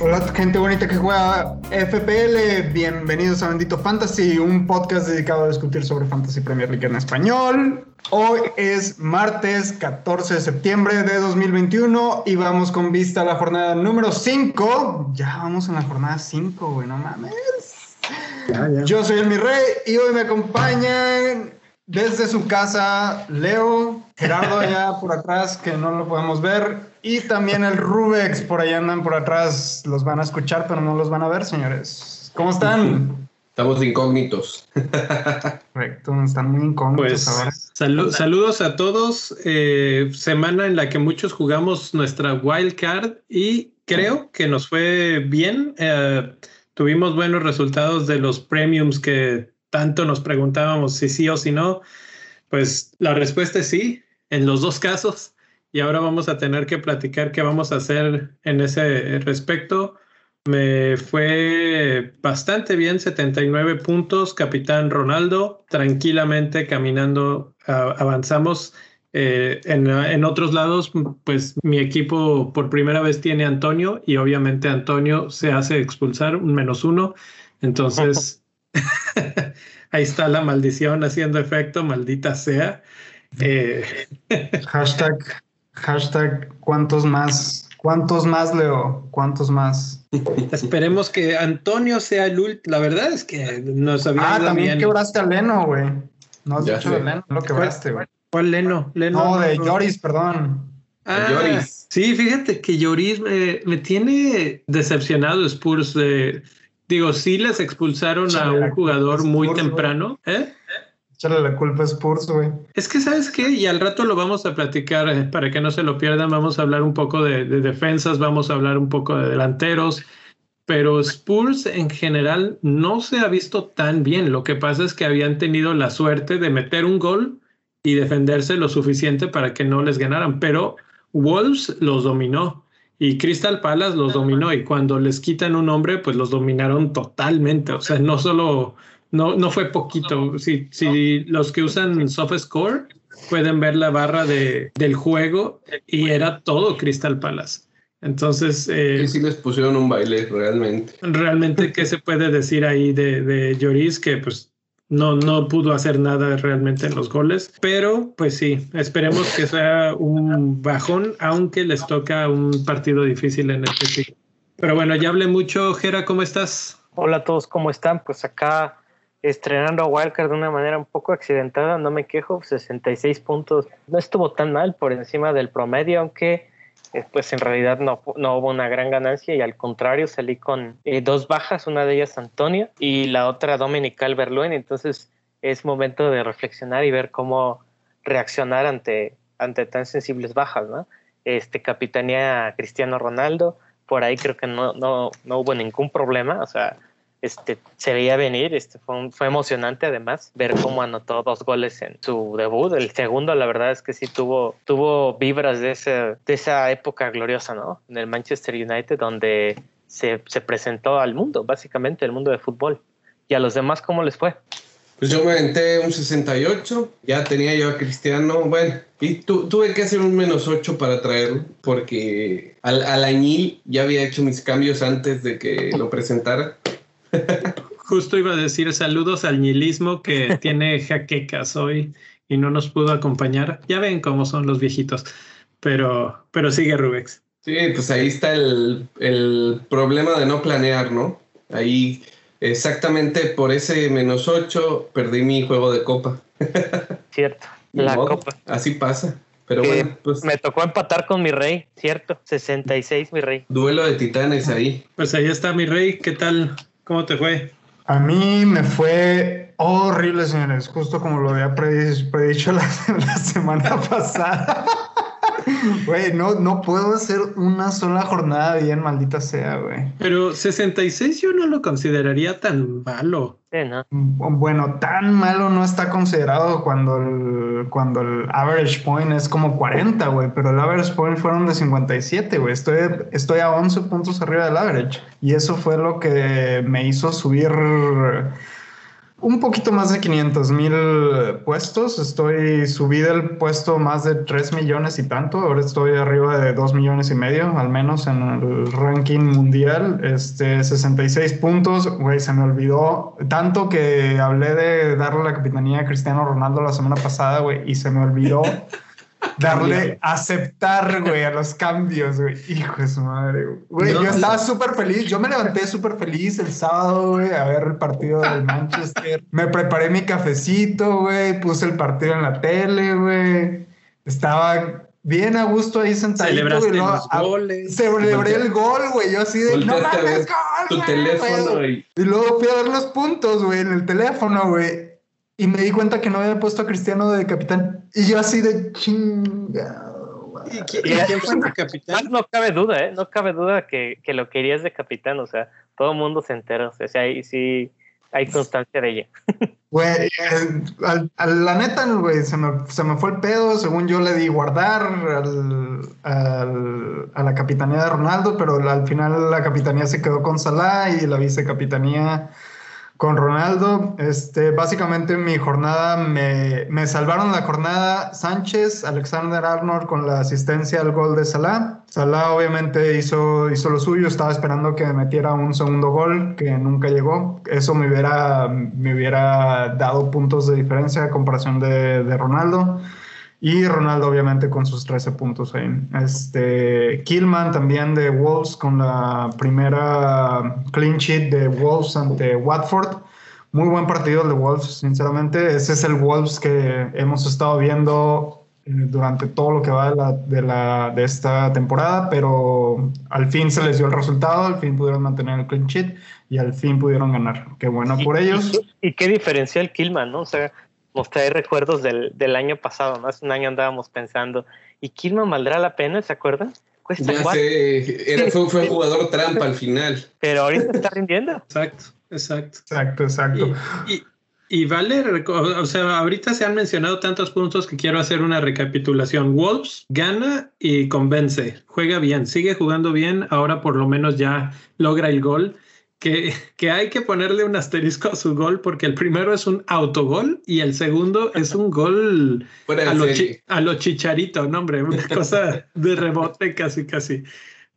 Hola gente bonita que juega FPL, bienvenidos a Bendito Fantasy, un podcast dedicado a discutir sobre Fantasy Premier League en español. Hoy es martes 14 de septiembre de 2021 y vamos con vista a la jornada número 5. Ya vamos en la jornada 5, güey, no mames. Yo soy el mi rey y hoy me acompañan desde su casa Leo, Gerardo allá por atrás que no lo podemos ver y también el Rubex, por ahí andan por atrás, los van a escuchar, pero no los van a ver, señores. ¿Cómo están? Estamos incógnitos. Correcto, están muy incógnitos pues, ahora. saludos a todos. Eh, semana en la que muchos jugamos nuestra wild card y creo que nos fue bien. Eh, tuvimos buenos resultados de los premiums que tanto nos preguntábamos si sí o si no. Pues la respuesta es sí, en los dos casos y ahora vamos a tener que platicar qué vamos a hacer en ese respecto. Me fue bastante bien, 79 puntos, capitán Ronaldo, tranquilamente caminando, avanzamos. Eh, en, otros lados, pues mi equipo por primera vez tiene Antonio y obviamente Antonio se hace expulsar un menos uno. Entonces, ahí está la maldición haciendo efecto, maldita sea. Eh, Hashtag Hashtag cuántos más. ¿Cuántos más, Leo? ¿Cuántos más? Esperemos que Antonio sea el último. La verdad es que no sabía. Ah, también quebraste a Leno, güey. No has dicho de Leno, lo quebraste, güey. ¿Cuál Leno? Leno? No, de Lloris, perdón. Ah, Lloris. Sí, fíjate que Lloris me, tiene decepcionado Spurs. De, digo, sí les expulsaron a un jugador muy temprano. ¿Eh? Échale la culpa a Spurs, güey. Es que, ¿sabes qué? Y al rato lo vamos a platicar eh, para que no se lo pierdan. Vamos a hablar un poco de, defensas, vamos a hablar un poco de delanteros. Pero Spurs en general no se ha visto tan bien. Lo que pasa es que habían tenido la suerte de meter un gol y defenderse lo suficiente para que no les ganaran. Pero Wolves los dominó y Crystal Palace los dominó. Y cuando les quitan un hombre, pues los dominaron totalmente. O sea, no solo no, no fue poquito. Si, si los que usan SoftScore pueden ver la barra de, del juego y era todo Crystal Palace. Entonces. Eh, sí, les pusieron un baile realmente. Realmente, ¿qué se puede decir ahí de, de Lloris? Que pues no, no pudo hacer nada realmente en los goles. Pero pues sí, esperemos que sea un bajón, aunque les toca un partido difícil en el que Pero bueno, ya hablé mucho. Jera, ¿cómo estás? Hola a todos, ¿cómo están? Pues acá estrenando a Wildcard de una manera un poco accidentada, no me quejo, 66 puntos. No estuvo tan mal por encima del promedio, aunque pues en realidad no, no, hubo una gran ganancia y al contrario salí con eh, dos bajas, una de ellas Antonio y la otra Dominical Berluen, entonces es momento de reflexionar y ver cómo reaccionar ante, ante tan sensibles bajas, ¿no? Este, capitanía Cristiano Ronaldo, por ahí creo que no, no, no hubo ningún problema, o sea, este, se veía venir, este, fue, fue, emocionante además ver cómo anotó dos goles en su debut. El segundo, la verdad es que sí tuvo, tuvo vibras de, ese, de esa época gloriosa, ¿no? En el Manchester United, donde se, se presentó al mundo, básicamente, el mundo de fútbol. ¿Y a los demás cómo les fue? Pues yo me aventé un 68, ya tenía yo a Cristiano, bueno, y tuve que hacer un menos 8 para traerlo, porque al, al añil ya había hecho mis cambios antes de que lo presentara. Justo iba a decir saludos al nihilismo que tiene jaquecas hoy y no nos pudo acompañar. Ya ven cómo son los viejitos, pero, pero sigue Rubex. Sí, pues ahí está el, el problema de no planear, ¿no? Ahí exactamente por ese menos 8 perdí mi juego de copa. Cierto, la copa. Así pasa. Pero bueno, pues. Me tocó empatar con mi rey, cierto. 66, mi rey. Duelo de titanes ahí. Pues ahí está mi rey. ¿Qué tal? ¿Cómo te fue? A mí me fue horrible, señores, justo como lo había predicho la, semana pasada. Güey, no, no puedo hacer una sola jornada bien, maldita sea, güey. Pero 66 yo no lo consideraría tan malo. Sí, ¿no? Bueno, tan malo no está considerado cuando el, cuando el average point es como 40, güey. Pero el average point fueron de 57, güey. Estoy, estoy a 11 puntos arriba del average. Y eso fue lo que me hizo subir un poquito más de 500 mil puestos. Estoy subí del puesto más de 3 millones y tanto. Ahora estoy arriba de 2 millones y medio, al menos en el ranking mundial. Este, 66 puntos. Güey, se me olvidó tanto que hablé de darle la capitanía a Cristiano Ronaldo la semana pasada, güey, y se me olvidó. darle aceptar, güey, a los cambios, güey. Hijo de su madre, güey. yo estaba súper feliz. Yo me levanté súper feliz el sábado, güey, a ver el partido del Manchester. Me preparé mi cafecito, güey. Puse el partido en la tele, güey. Estaba bien a gusto ahí sentadito. Celebraste los goles. Celebré el gol, güey. Yo así de, no mames, gol, Tu teléfono, Y luego fui a ver los puntos, güey, en el teléfono, güey. Y me di cuenta que no había puesto a Cristiano de capitán. Y yo así de chinga. ¿Y quién, fue el capitán? No, cabe duda, ¿eh? No cabe duda que, que, lo querías de capitán. O sea, todo el mundo se entera. O sea, ahí sí hay constancia de ella. Güey, la neta, güey, se me, se me, fue el pedo. Según yo le di guardar al, al, a la capitanía de Ronaldo, pero al final la capitanía se quedó con Salah y la vicecapitanía con Ronaldo. Este, básicamente mi jornada me, me, salvaron la jornada Sánchez, Alexander Arnold con la asistencia al gol de Salah. Salah obviamente hizo, hizo lo suyo, estaba esperando que metiera un segundo gol que nunca llegó. Eso me hubiera, me hubiera dado puntos de diferencia a comparación de, de Ronaldo. Y Ronaldo, obviamente, con sus 13 puntos ahí. Este, Killman también de Wolves con la primera clean sheet de Wolves ante Watford. Muy buen partido el de Wolves, sinceramente. Ese es el Wolves que hemos estado viendo eh, durante todo lo que va de, la, de, la, de esta temporada, pero al fin se les dio el resultado, al fin pudieron mantener el clean sheet y al fin pudieron ganar. Qué bueno por ellos. Y, y, qué diferencial Killman, ¿no? O sea, nos trae recuerdos del, del, año pasado, ¿no? Hace un año andábamos pensando, ¿y Killman valdrá la pena? ¿Se acuerdan? Cuesta ya sé, era, fue, fue jugador trampa al final. Pero ahorita está rindiendo. Exacto, exacto. Exacto, exacto. Y, y, vale, o sea, ahorita se han mencionado tantos puntos que quiero hacer una recapitulación. Wolves gana y convence, juega bien, sigue jugando bien, ahora por lo menos ya logra el gol que, que, hay que ponerle un asterisco a su gol porque el primero es un autogol y el segundo es un gol a lo, a lo, chicharito, no hombre, una cosa de rebote casi, casi.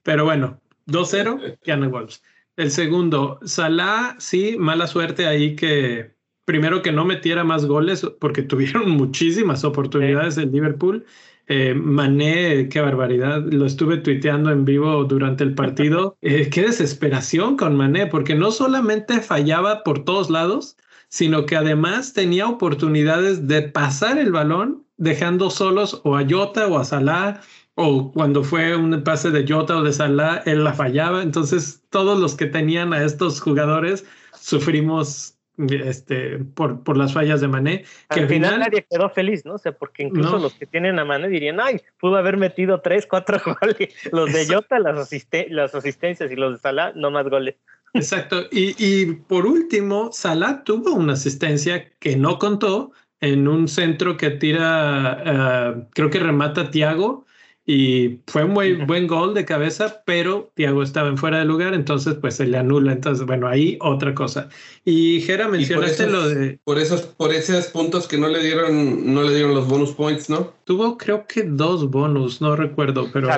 Pero bueno, 2-0, gana Wolves. El segundo, Salah, sí, mala suerte ahí que primero que no metiera más goles porque tuvieron muchísimas oportunidades en Liverpool eh, Mané, qué barbaridad, lo estuve tuiteando en vivo durante el partido. Eh, qué desesperación con Mané, porque no solamente fallaba por todos lados, sino que además tenía oportunidades de pasar el balón dejando solos o a Jota o a Salah o cuando fue un pase de Jota o de Salah, él la fallaba. Entonces, todos los que tenían a estos jugadores sufrimos este, por, por las fallas de Mané. Que al, final, nadie quedó feliz, ¿no? O sea, porque incluso los que tienen a Mané dirían, ay, pudo haber metido tres, cuatro goles. Los de Jota, las, las asistencias y los de Salah, no más goles. Exacto. Y, y por último, Salah tuvo una asistencia que no contó en un centro que tira, uh, creo que remata Tiago y fue un muy buen gol de cabeza, pero Thiago estaba en fuera de lugar, entonces pues se le anula. Entonces, bueno, ahí otra cosa. Y Jera, mencionaste lo de... Por esos, por esos puntos que no le dieron, no le dieron los bonus points, ¿no? Tuvo creo que dos bonus, no recuerdo, pero...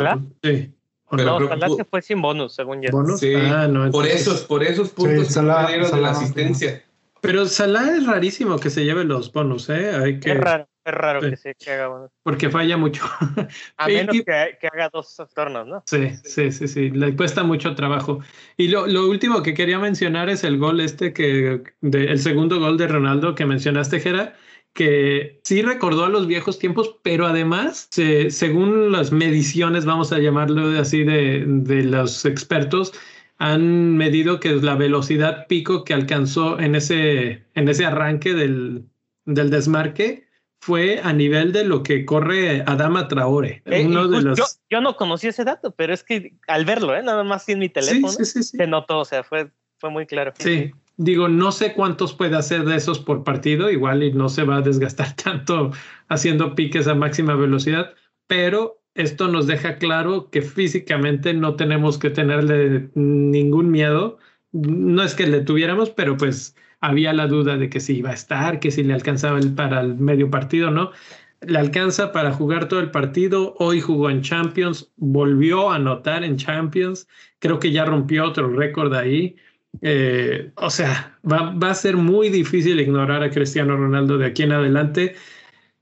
Sí. Pero no, Salah se fue sin bonus, según yo. ¿Bonus? Sí, ah, no, por esos, por esos puntos que no le dieron de la asistencia. Pero Salah es rarísimo que se lleve los bonus, ¿eh? Hay que... Es raro. Es raro que, se, que haga bonus. Porque falla mucho. A menos que, que, haga dos tornos, ¿no? Sí, sí, sí, sí. Le cuesta mucho trabajo. Y lo, lo último que quería mencionar es el gol este que, de, el segundo gol de Ronaldo que mencionaste, Jera, que sí recordó a los viejos tiempos, pero además, se, según las mediciones, vamos a llamarlo así, de, de los expertos, han medido que es la velocidad pico que alcanzó en ese, en ese arranque del, del desmarque fue a nivel de lo que corre Adama Traore. Eh, uno de los... yo, yo, no conocí ese dato, pero es que al verlo, ¿eh? nada más en mi teléfono, sí, sí, sí, se notó, o sea, fue, fue muy claro. Sí, digo, no sé cuántos puede hacer de esos por partido, igual y no se va a desgastar tanto haciendo piques a máxima velocidad, pero esto nos deja claro que físicamente no tenemos que tenerle ningún miedo. No es que le tuviéramos, pero pues había la duda de que si iba a estar, que si le alcanzaba el, para el medio partido, ¿no? Le alcanza para jugar todo el partido. Hoy jugó en Champions, volvió a anotar en Champions. Creo que ya rompió otro récord ahí. Eh, o sea, va, va, a ser muy difícil ignorar a Cristiano Ronaldo de aquí en adelante.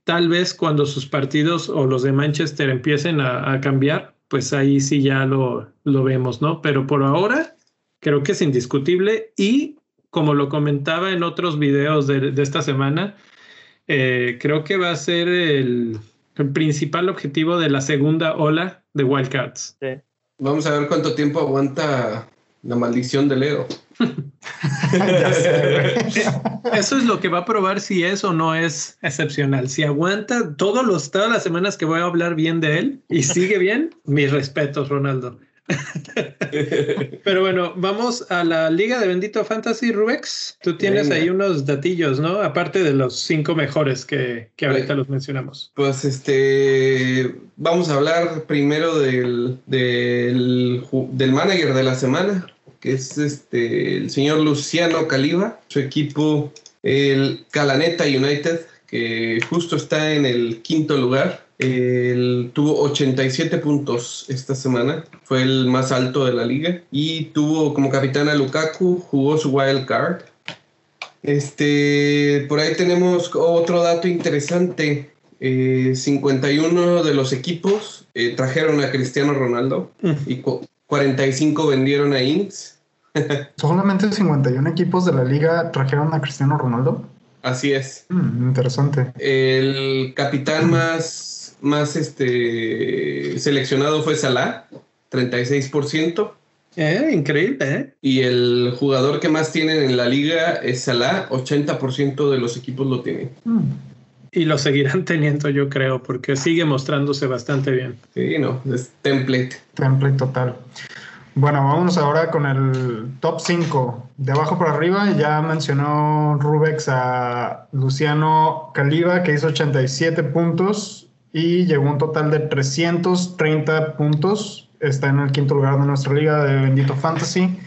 Tal vez cuando sus partidos o los de Manchester empiecen a, a cambiar, pues ahí sí ya lo, lo, vemos, ¿no? Pero por ahora creo que es indiscutible y como lo comentaba en otros videos de, de esta semana, eh, creo que va a ser el, el, principal objetivo de la segunda ola de Wildcats. Sí. Vamos a ver cuánto tiempo aguanta la maldición de Leo. Eso es lo que va a probar si es o no es excepcional. Si aguanta todos los, todas las semanas que voy a hablar bien de él y sigue bien, mis respetos, Ronaldo. Pero bueno, vamos a la Liga de Bendito Fantasy, Rubex. Tú tienes Venga. ahí unos datillos, ¿no? Aparte de los cinco mejores que, que ahorita los mencionamos. Pues este, vamos a hablar primero del, del, del manager de la semana, que es este, el señor Luciano Caliba, su equipo, el Calaneta United, que justo está en el quinto lugar. Él tuvo 87 puntos esta semana, fue el más alto de la liga y tuvo como capitán a Lukaku, jugó su wild card. Este, por ahí tenemos otro dato interesante. Eh, 51 de los equipos eh, trajeron a Cristiano Ronaldo mm. y 45 vendieron a Inks. ¿Solamente 51 equipos de la liga trajeron a Cristiano Ronaldo? Así es. Mm, interesante. El capitán más más este, seleccionado fue Salah, 36%. Eh, increíble, ¿eh? Y el jugador que más tienen en la liga es Salah, 80% de los equipos lo tienen. Mm. Y lo seguirán teniendo, yo creo, porque sigue mostrándose bastante bien. Sí, no, es template. Template total. Bueno, vámonos ahora con el top 5. De abajo para arriba ya mencionó Rubex a Luciano Caliba, que hizo 87 puntos y llegó un total de 330 puntos. Está en el quinto lugar de nuestra liga de Bendito Fantasy.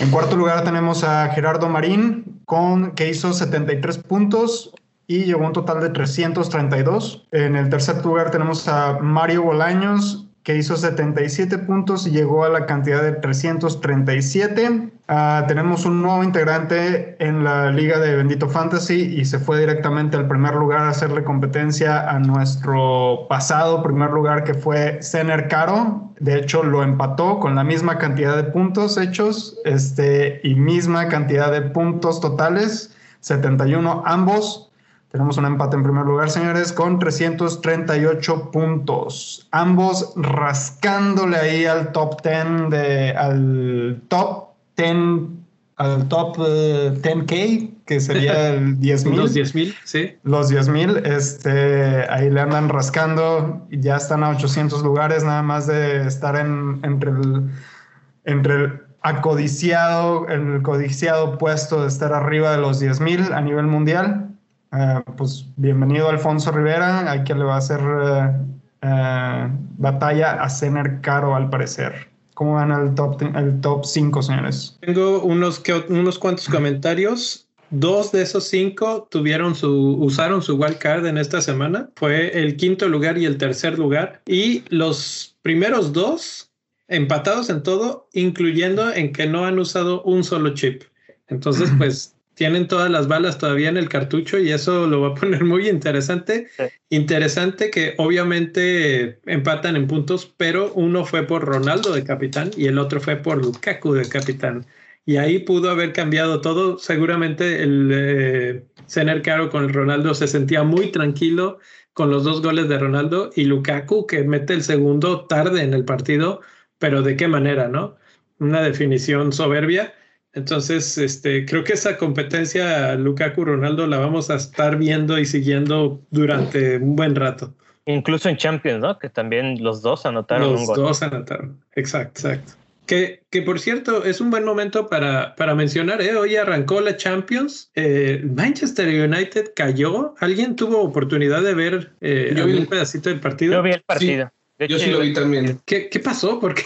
En cuarto lugar tenemos a Gerardo Marín, con, que hizo 73 puntos y llegó un total de 332. En el tercer lugar tenemos a Mario Bolaños, que hizo 77 puntos y llegó a la cantidad de 337. Uh, tenemos un nuevo integrante en la liga de Bendito Fantasy y se fue directamente al primer lugar a hacerle competencia a nuestro pasado primer lugar que fue Zener Caro. De hecho, lo empató con la misma cantidad de puntos hechos este, y misma cantidad de puntos totales, 71 ambos. Tenemos un empate en primer lugar, señores, con 338 puntos. Ambos rascándole ahí al top 10 de al top 10 al top uh, eh, 10K, que sería el 10.000. Los 10.000, sí. Los 10.000, este, ahí le andan rascando y ya están a 800 lugares, nada más de estar en, entre el, entre el acodiciado, el codiciado puesto de estar arriba de los 10.000 a nivel mundial. Uh, pues bienvenido Alfonso Rivera, hay que le va a hacer uh, uh, batalla a Cener Caro al parecer. ¿Cómo van el top, el top 5, señores? Tengo unos, que, unos cuantos comentarios. Dos de esos cinco tuvieron su, usaron su wild card en esta semana. Fue el quinto lugar y el tercer lugar. Y los primeros dos empatados en todo, incluyendo en que no han usado un solo chip. Entonces, pues tienen todas las balas todavía en el cartucho y eso lo va a poner muy interesante. Sí. Interesante que obviamente empatan en puntos, pero uno fue por Ronaldo de capitán y el otro fue por Lukaku de capitán. Y ahí pudo haber cambiado todo. Seguramente el eh, Cener Caro con el Ronaldo se sentía muy tranquilo con los dos goles de Ronaldo y Lukaku que mete el segundo tarde en el partido, pero de qué manera, ¿no? Una definición soberbia entonces, este, creo que esa competencia Lukaku Ronaldo la vamos a estar viendo y siguiendo durante un buen rato. Incluso en Champions, ¿no? Que también los dos anotaron los un gol. Los dos anotaron, exacto, exacto. Que, que, por cierto es un buen momento para, para mencionar, ¿eh? hoy arrancó la Champions, eh, Manchester United cayó, ¿alguien tuvo oportunidad de ver eh, yo vi un pedacito del partido? Yo vi el partido. Sí, yo sí lo vi también. ¿Qué, qué pasó? Porque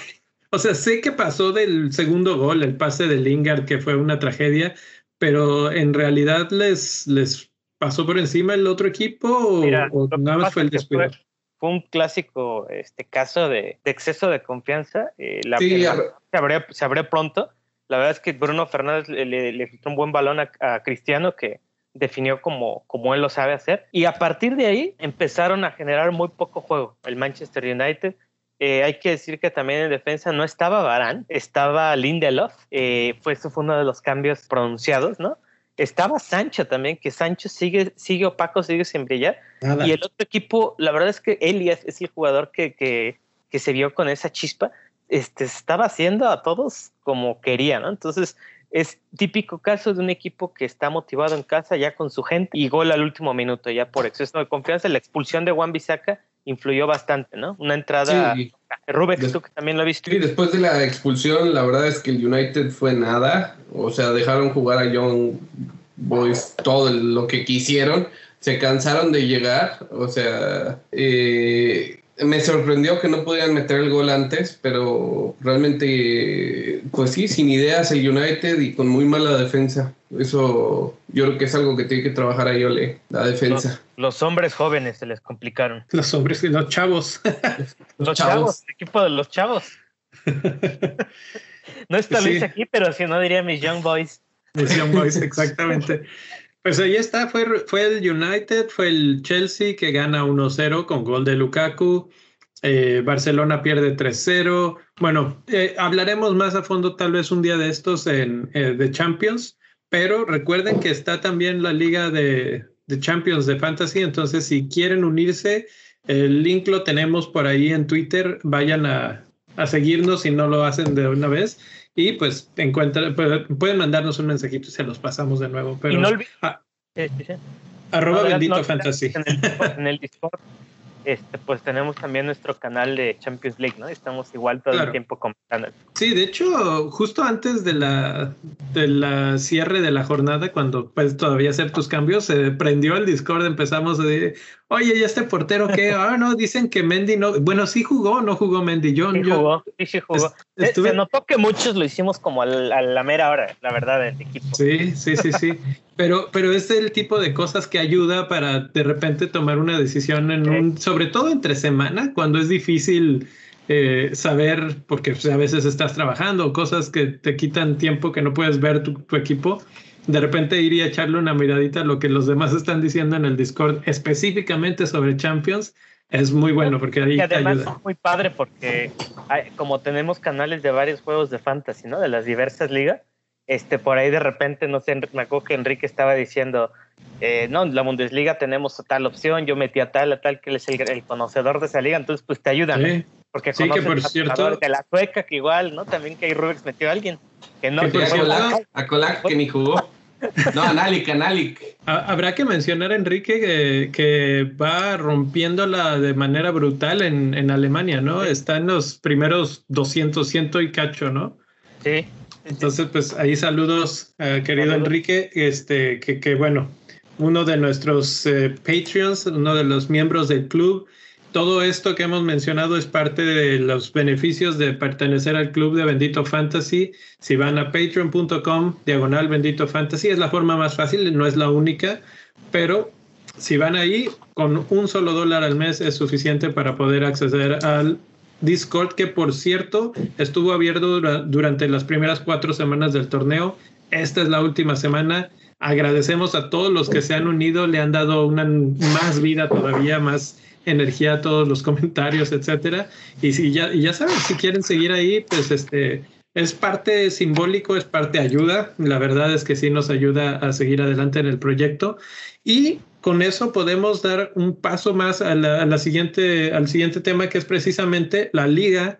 o sea, sé que pasó del segundo gol, el pase de Lingard, que fue una tragedia, pero en realidad les, les pasó por encima el otro equipo o, nada más fue el descuido. Fue, un clásico este caso de, exceso de confianza. Eh, la, sí, se, abrió, se abrió pronto. La verdad es que Bruno Fernández le, le, un buen balón a, Cristiano que definió como, como él lo sabe hacer. Y a partir de ahí empezaron a generar muy poco juego. El Manchester United eh, hay que decir que también en defensa no estaba Barán, estaba Lindelof, eh, fue, eso fue uno de los cambios pronunciados, ¿no? Estaba Sancho también, que Sancho sigue, sigue opaco, sigue sin brillar. Y el otro equipo, la verdad es que Elias es el jugador que, que, que se vio con esa chispa, este, estaba haciendo a todos como quería, ¿no? Entonces, es típico caso de un equipo que está motivado en casa ya con su gente y gol al último minuto, ya por exceso de confianza. La expulsión de Juan Bisaca influyó bastante, ¿no? Una entrada. Sí. Rubén, tú que también lo viste. Sí, después de la expulsión, la verdad es que el United fue nada. O sea, dejaron jugar a Young Boys todo lo que quisieron. Se cansaron de llegar. O sea, eh, me sorprendió que no podían meter el gol antes, pero realmente, pues sí, sin ideas el United y con muy mala defensa. Eso yo creo que es algo que tiene que trabajar ahí Ole, la defensa. Los, hombres jóvenes se les complicaron. Los hombres, los chavos. los, chavos. el equipo de los chavos. no está Luis aquí, pero si no diría mis Young Boys. Mis Young Boys, exactamente. Pues ahí está, fue, fue el United, fue el Chelsea que gana 1-0 con gol de Lukaku. Eh, Barcelona pierde 3-0. Bueno, eh, hablaremos más a fondo tal vez un día de estos en eh, de Champions, pero recuerden que está también la liga de, de, Champions de Fantasy, entonces si quieren unirse, el link lo tenemos por ahí en Twitter, vayan a, a seguirnos si no lo hacen de una vez y pues encuentran, pueden mandarnos un mensajito y se los pasamos de nuevo. Pero, y no olviden. Ah, arroba bendito fantasy. en el Discord este, pues tenemos también nuestro canal de Champions League, ¿no? Estamos igual todo el tiempo comentando. Sí, de hecho, justo antes de la, de la cierre de la jornada, cuando puedes todavía hacer tus cambios, se prendió el Discord, empezamos a decir, oye, ¿y este portero qué? Ah, no, dicen que Mendy no, bueno, sí jugó, no jugó Mendy. Yo, sí jugó, sí, sí jugó. Se notó que muchos lo hicimos como a la, mera hora, la verdad, del equipo. Sí, sí, sí, sí. Pero, pero es el tipo de cosas que ayuda para de repente tomar una decisión en un, sobre todo entre semana, cuando es difícil eh, saber, porque pues, a veces estás trabajando, cosas que te quitan tiempo que no puedes ver tu, equipo. De repente ir y echarle una miradita a lo que los demás están diciendo en el Discord, específicamente sobre Champions, es muy bueno porque ahí además es muy padre porque como tenemos canales de varios juegos de fantasy, ¿no? De las diversas ligas, este, por ahí de repente, no sé, me acuerdo que Enrique estaba diciendo, eh, no, en la Bundesliga tenemos tal opción, yo metí a tal, a tal, que él es el, conocedor de esa liga, entonces pues te ayudan, porque sí, que por cierto, de la sueca, que igual, ¿no? También que ahí Rubex metió a alguien, que no. Que a Colac, que ni jugó. No, Analik, Analik. Habrá que mencionar, Enrique, que, que, va rompiéndola de manera brutal en, en Alemania, ¿no? Está en los primeros 200, ciento y cacho, ¿no? Sí. Entonces, pues ahí saludos, eh, querido Enrique, este, que, que, bueno, uno de nuestros eh, Patreons, uno de los miembros del club. Todo esto que hemos mencionado es parte de los beneficios de pertenecer al club de Bendito Fantasy. Si van a patreon.com, diagonal Bendito Fantasy, es la forma más fácil, no es la única, pero si van ahí, con un solo dólar al mes es suficiente para poder acceder al Discord, que por cierto estuvo abierto durante las primeras cuatro semanas del torneo. Esta es la última semana. Agradecemos a todos los que se han unido, le han dado una más vida todavía, más energía a todos los comentarios, etcétera. Y si ya, ya saben, si quieren seguir ahí, pues este es parte simbólico, es parte ayuda. La verdad es que sí nos ayuda a seguir adelante en el proyecto. Y con eso podemos dar un paso más a la, siguiente, al siguiente tema, que es precisamente la liga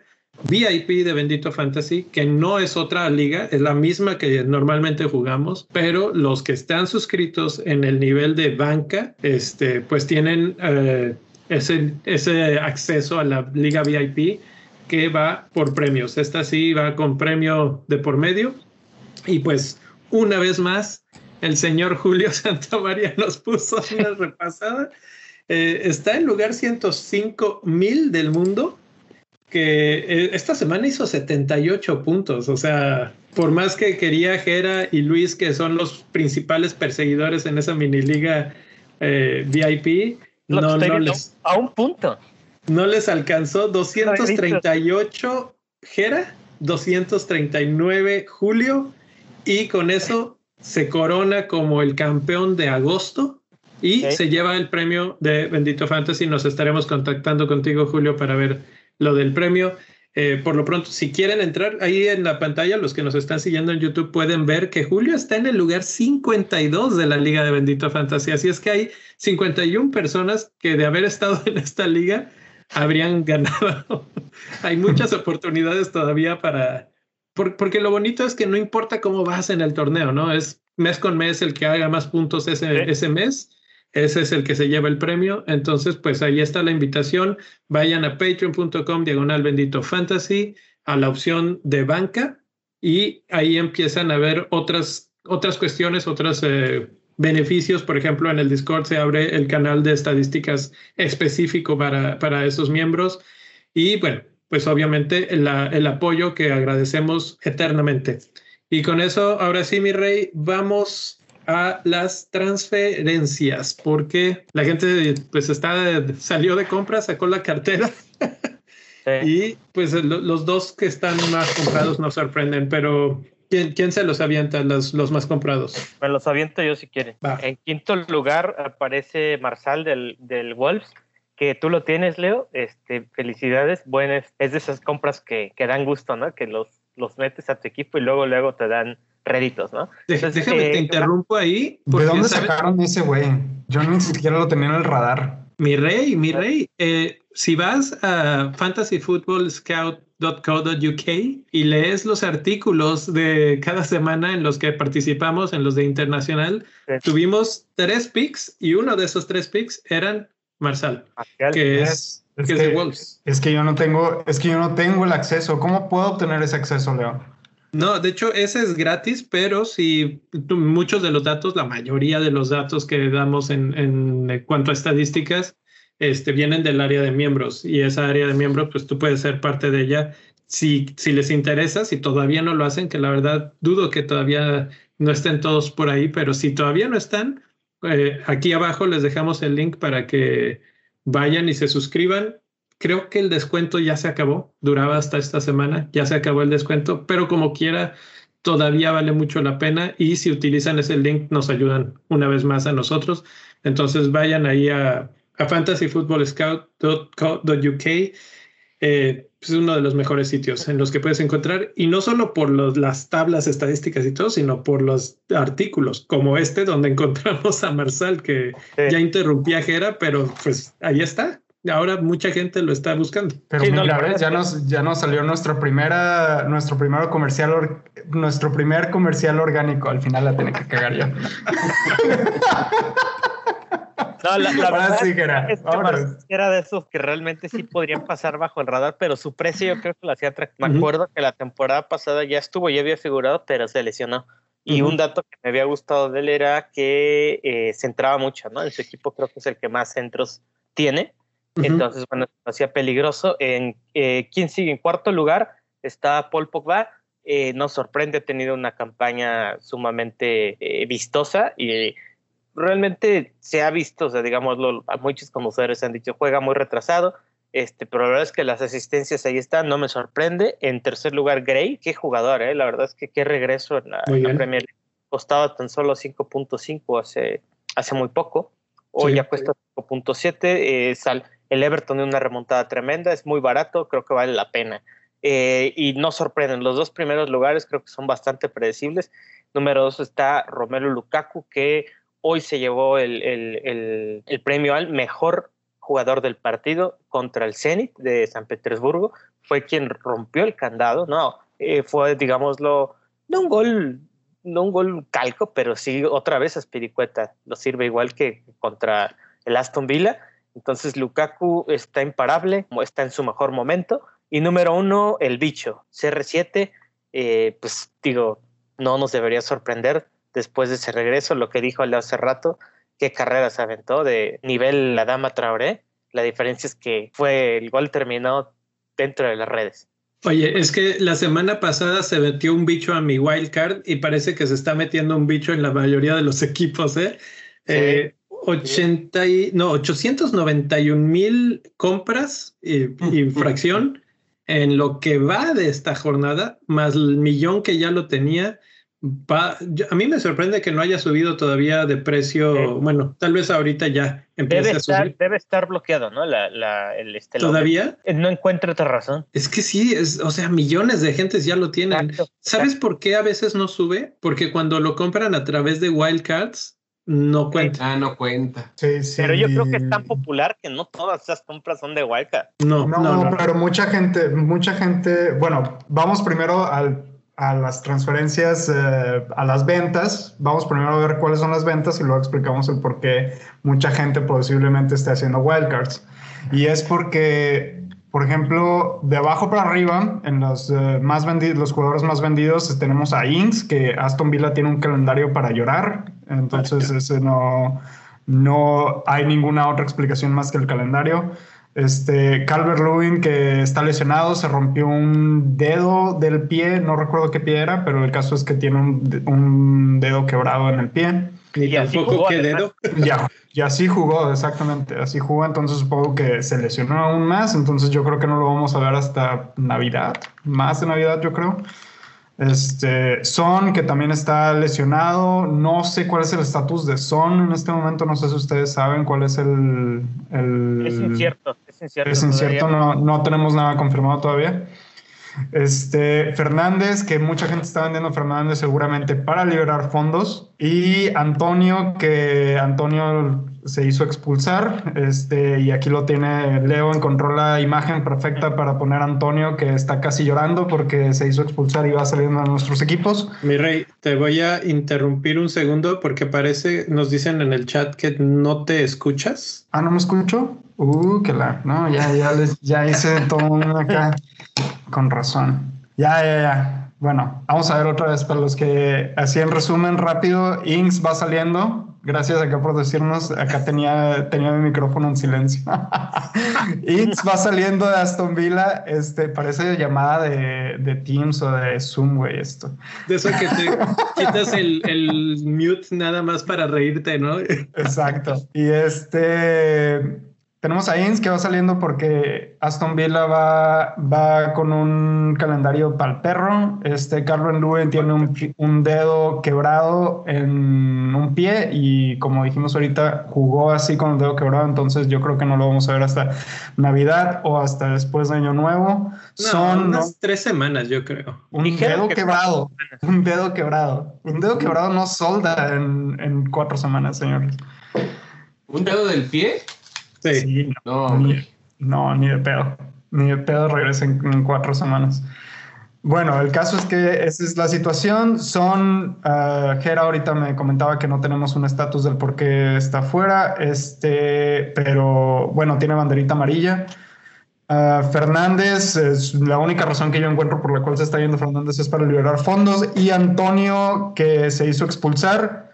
VIP de Bendito Fantasy, que no es otra liga, es la misma que normalmente jugamos, pero los que están suscritos en el nivel de banca, este, pues tienen eh, ese, ese acceso a la liga VIP que va por premios. Esta sí va con premio de por medio. Y pues una vez más, el señor Julio Santamaría nos puso una repasada. Eh, está en lugar 105 mil del mundo que eh, esta semana hizo 78 puntos. O sea, por más que quería Jera y Luis, que son los principales perseguidores en esa mini liga eh, VIP, no, les, a un punto. No les alcanzó 238 Jera, 239 Julio, y con eso se corona como el campeón de agosto y se lleva el premio de Bendito Fantasy. Nos estaremos contactando contigo, Julio, para ver lo del premio. Eh, por lo pronto, si quieren entrar ahí en la pantalla, los que nos están siguiendo en YouTube pueden ver que Julio está en el lugar 52 de la Liga de Bendito Fantasy. Así es que hay 51 personas que de haber estado en esta liga habrían ganado. hay muchas oportunidades todavía para... porque lo bonito es que no importa cómo vas en el torneo, ¿no? Es mes con mes el que haga más puntos ese, ese mes ese es el que se lleva el premio. Entonces, pues ahí está la invitación. Vayan a patreon.com diagonal bendito fantasy a la opción de banca y ahí empiezan a ver otras, otras cuestiones, otros eh, beneficios. Por ejemplo, en el Discord se abre el canal de estadísticas específico para, para esos miembros. Y bueno, pues obviamente el apoyo que agradecemos eternamente. Y con eso, ahora sí, mi rey, vamos a las transferencias, porque la gente pues está, salió de compra, sacó la cartera. Y pues los dos que están más comprados nos sorprenden, pero ¿quién, quién se los avienta, los, los más comprados? Me los aviento yo si quieren. En quinto lugar aparece Marsal del, del Wolves, que tú lo tienes, Leo. Este, felicidades. Bueno, es, de esas compras que, que dan gusto, ¿no? Que los, los metes a tu equipo y luego, luego te dan réditos, ¿no? Déjame, te eh, interrumpo ahí. ¿De dónde sacaron ese güey? Yo ni siquiera lo tenía en el radar. Mi rey, mi rey, eh, si vas a fantasyfootballscout.co.uk y lees los artículos de cada semana en los que participamos, en los de internacional, tuvimos tres picks y uno de esos tres picks eran Marsal, que es, es, que, de Wolves. Es que yo no tengo, es que yo no tengo el acceso. ¿Cómo puedo obtener ese acceso, Leo? No, de hecho, ese es gratis, pero si muchos de los datos, la mayoría de los datos que damos en, cuanto a estadísticas, este, vienen del área de miembros y esa área de miembros, pues tú puedes ser parte de ella. Si, si les interesa, si todavía no lo hacen, que la verdad dudo que todavía no estén todos por ahí, pero si todavía no están, eh, aquí abajo les dejamos el link para que vayan y se suscriban creo que el descuento ya se acabó, duraba hasta esta semana, ya se acabó el descuento, pero como quiera, todavía vale mucho la pena y si utilizan ese link nos ayudan una vez más a nosotros. Entonces vayan ahí a, a fantasyfootballscout.co.uk. Eh, es uno de los mejores sitios en los que puedes encontrar, y no solo por los, las tablas estadísticas y todo, sino por los artículos como este, donde encontramos a Marsal, que ya interrumpía a Jera, pero pues ahí está, ahora mucha gente lo está buscando. Pero mira, ya nos, ya nos salió nuestro primera, nuestro primero comercial, nuestro primer comercial orgánico. Al final la tiene que cagar yo. No, la, verdad sí, era, es que era de esos que realmente sí podrían pasar bajo el radar, pero su precio yo creo que lo hacía atractivo. Me acuerdo que la temporada pasada ya estuvo, ya había figurado, pero se lesionó. Y un dato que me había gustado de él era que eh, se entraba mucho, ¿no? En su equipo creo que es el que más centros tiene. Entonces, bueno, hacía peligroso. En, eh, ¿Quién sigue? En cuarto lugar está Paul Pogba. Eh, nos sorprende, ha tenido una campaña sumamente eh, vistosa y realmente se ha visto, o sea, digámoslo, a muchos conocedores han dicho, juega muy retrasado, este, pero la verdad es que las asistencias ahí están, no me sorprende. En tercer lugar, Gray, qué jugador, ¿eh? la verdad es que qué regreso en la, Premier League. Costaba tan solo 5.5 hace, hace muy poco, hoy ya cuesta 5.7, eh, sal, el Everton tiene una remontada tremenda, es muy barato, creo que vale la pena. Eh, y no sorprenden, los dos primeros lugares creo que son bastante predecibles. Número dos está Romero Lukaku, que hoy se llevó el, premio al mejor jugador del partido contra el Zenit de San Petersburgo. Fue quien rompió el candado, no, eh, fue, digámoslo, no un gol, no un gol calco, pero sí otra vez Aspiricueta. Lo sirve igual que contra el Aston Villa entonces Lukaku está imparable, está en su mejor momento. Y número uno, el bicho, CR7, eh, pues digo, no nos debería sorprender después de ese regreso, lo que dijo hace rato, qué carrera se aventó de nivel la dama Traoré. La diferencia es que fue el gol terminó dentro de las redes. Oye, es que la semana pasada se metió un bicho a mi wildcard y parece que se está metiendo un bicho en la mayoría de los equipos, ¿eh? eh 80 y, no, 891 mil compras y, y fracción en lo que va de esta jornada, más el millón que ya lo tenía. Va, a mí me sorprende que no haya subido todavía de precio. Bueno, tal vez ahorita ya empiece debe a subir. Estar, debe estar bloqueado, ¿no? La, la, el, este, ¿Todavía? No encuentro otra razón. Es que sí, es, o sea, millones de gentes ya lo tienen. ¿Sabes por qué a veces no sube? Porque cuando lo compran a través de Wildcards, no cuenta. Ah, no cuenta. Sí, sí. Pero yo creo que es tan popular que no todas esas compras son de Wildcard. No, no, no, pero mucha gente, mucha gente, bueno, vamos primero al, a las transferencias, eh, a las ventas. Vamos primero a ver cuáles son las ventas y luego explicamos el por qué mucha gente posiblemente esté haciendo wildcards. Y es porque por ejemplo, de abajo para arriba, en los eh, más vendidos, los jugadores más vendidos, tenemos a Inks, que Aston Villa tiene un calendario para llorar. Entonces, ese no, no hay ninguna otra explicación más que el calendario. Este, Calvert Lewin, que está lesionado, se rompió un dedo del pie, no recuerdo qué pie era, pero el caso es que tiene un, un dedo quebrado en el pie. Y, tampoco qué dedo. Ya, y así jugó, exactamente. Así jugó, entonces supongo que se lesionó aún más. Entonces yo creo que no lo vamos a ver hasta Navidad, más de Navidad, yo creo. Este, Son, que también está lesionado. No sé cuál es el estatus de Son en este momento. No sé si ustedes saben cuál es el. es incierto. Es incierto. Es incierto, no, no tenemos nada confirmado todavía. Este, Fernández, que mucha gente está vendiendo Fernández seguramente para liberar fondos. Y Antonio, que Antonio se hizo expulsar. Este, y aquí lo tiene Leo, encontró la imagen perfecta para poner a Antonio, que está casi llorando porque se hizo expulsar y va saliendo a nuestros equipos. Mi rey, te voy a interrumpir un segundo porque parece, nos dicen en el chat que no te escuchas. Ah, ¿no me escucho? Uh, que la, no, ya, ya les, ya hice todo acá. Con razón. Ya, ya, ya. Bueno, vamos a ver otra vez para los que, así en resumen rápido, Inks va saliendo. Gracias acá por decirnos, acá tenía, tenía mi micrófono en silencio. Inks va saliendo de Aston Villa, este, parece llamada de, de Teams o de Zoom, güey, esto. De eso que te quitas el, el mute nada más para reírte, ¿no? Exacto. Y este tenemos a Inns que va saliendo porque Aston Villa va, va con un calendario para el perro. Este Carlos Lewin tiene un, dedo quebrado en un pie y como dijimos ahorita, jugó así con el dedo quebrado. Entonces yo creo que no lo vamos a ver hasta Navidad o hasta después de Año Nuevo. Son unas tres semanas, yo creo. Un dedo quebrado. Un dedo quebrado. Un dedo quebrado no solda en, en cuatro semanas, señores. ¿Un dedo del pie? Sí. no, ni, no, ni de pedo. Ni de pedo regresa en, cuatro semanas. Bueno, el caso es que esa es la situación. Son, uh, Gera ahorita me comentaba que no tenemos un estatus del por qué está fuera, este, pero bueno, tiene banderita amarilla. Uh, Fernández, es la única razón que yo encuentro por la cual se está yendo Fernández es para liberar fondos. Y Antonio, que se hizo expulsar,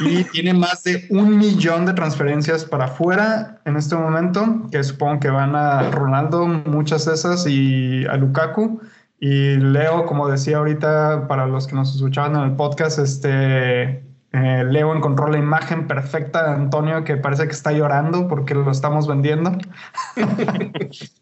y tiene más de un millón de transferencias para afuera en este momento, que supongo que van a Ronaldo, muchas de esas, y a Lukaku. Y Leo, como decía ahorita, para los que nos escuchaban en el podcast, este, eh, Leo encontró la imagen perfecta de Antonio que parece que está llorando porque lo estamos vendiendo.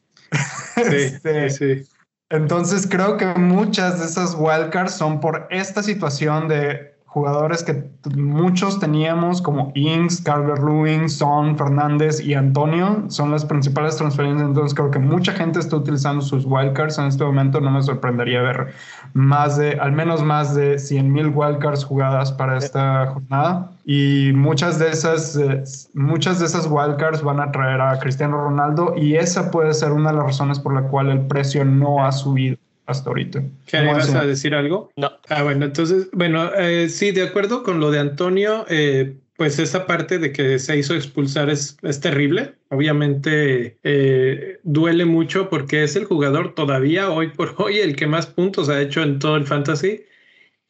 Este, sí, sí. Entonces creo que muchas de esas wildcards son por esta situación de jugadores que muchos teníamos como Inks, Carver Lewin, Son, Fernández y Antonio son las principales transferencias. Entonces creo que mucha gente está utilizando sus wildcards en este momento. No me sorprendería ver más de, al menos más de 100 mil wildcards jugadas para esta jornada. Y muchas de esas, eh, muchas de esas wildcards van a traer a Cristiano Ronaldo y esa puede ser una de las razones por la cual el precio no ha subido hasta ahorita. ¿Qué vas a decir algo? No. Ah, bueno, entonces, bueno, eh, sí, de acuerdo con lo de Antonio, eh, pues esa parte de que se hizo expulsar es, es terrible. Obviamente eh, duele mucho porque es el jugador todavía hoy por hoy el que más puntos ha hecho en todo el fantasy.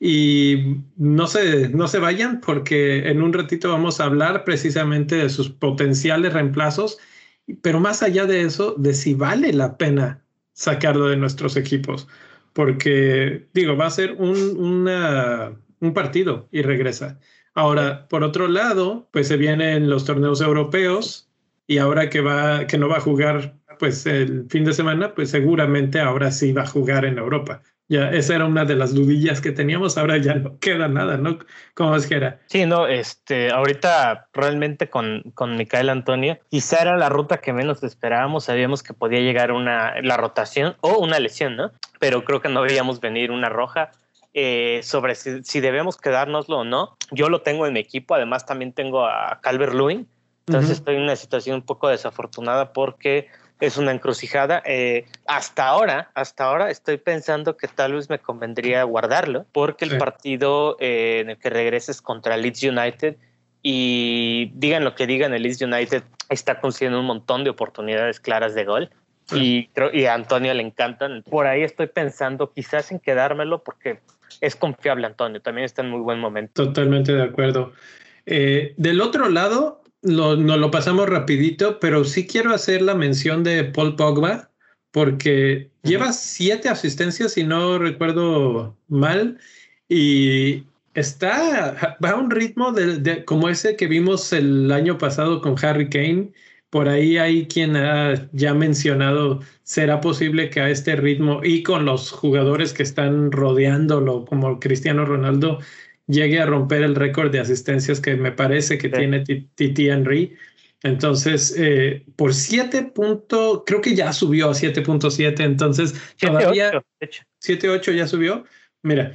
Y no se, no se vayan porque en un ratito vamos a hablar precisamente de sus potenciales reemplazos, pero más allá de eso, de si vale la pena sacarlo de nuestros equipos, porque digo, va a ser un, una, un partido y regresa. Ahora, por otro lado, pues se vienen los torneos europeos y ahora que va, que no va a jugar pues el fin de semana, pues seguramente ahora sí va a jugar en Europa. Ya, esa era una de las dudillas que teníamos, ahora ya no queda nada, ¿no? ¿Cómo es que era? Sí, no, este, ahorita realmente con, con Micael Antonio, quizá era la ruta que menos esperábamos, sabíamos que podía llegar una, la rotación o una lesión, ¿no? Pero creo que no veíamos venir una roja. Eh, sobre si, si, debemos quedárnoslo o no. Yo lo tengo en mi equipo, además también tengo a Calvert Lewin, entonces uh -huh. estoy en una situación un poco desafortunada porque es una encrucijada. Eh, hasta ahora, hasta ahora estoy pensando que tal vez me convendría guardarlo porque sí. el partido eh, en el que regreses contra Leeds United y digan lo que digan, el Leeds United está consiguiendo un montón de oportunidades claras de gol. Sí. Y, y a Antonio le encantan. Por ahí estoy pensando quizás en quedármelo porque es confiable Antonio, también está en muy buen momento. Totalmente de acuerdo. Eh, del otro lado, lo, nos lo pasamos rapidito, pero sí quiero hacer la mención de Paul Pogba, porque lleva siete asistencias, si no recuerdo mal, y está, va a un ritmo de, de, como ese que vimos el año pasado con Harry Kane. Por ahí hay quien ha ya mencionado, será posible que a este ritmo y con los jugadores que están rodeándolo, como Cristiano Ronaldo, llegue a romper el récord de asistencias que me parece que sí. tiene Titi Henry. Entonces, eh, por 7 puntos, creo que ya subió a 7.7, entonces 7, todavía 7.8 ya subió. Mira,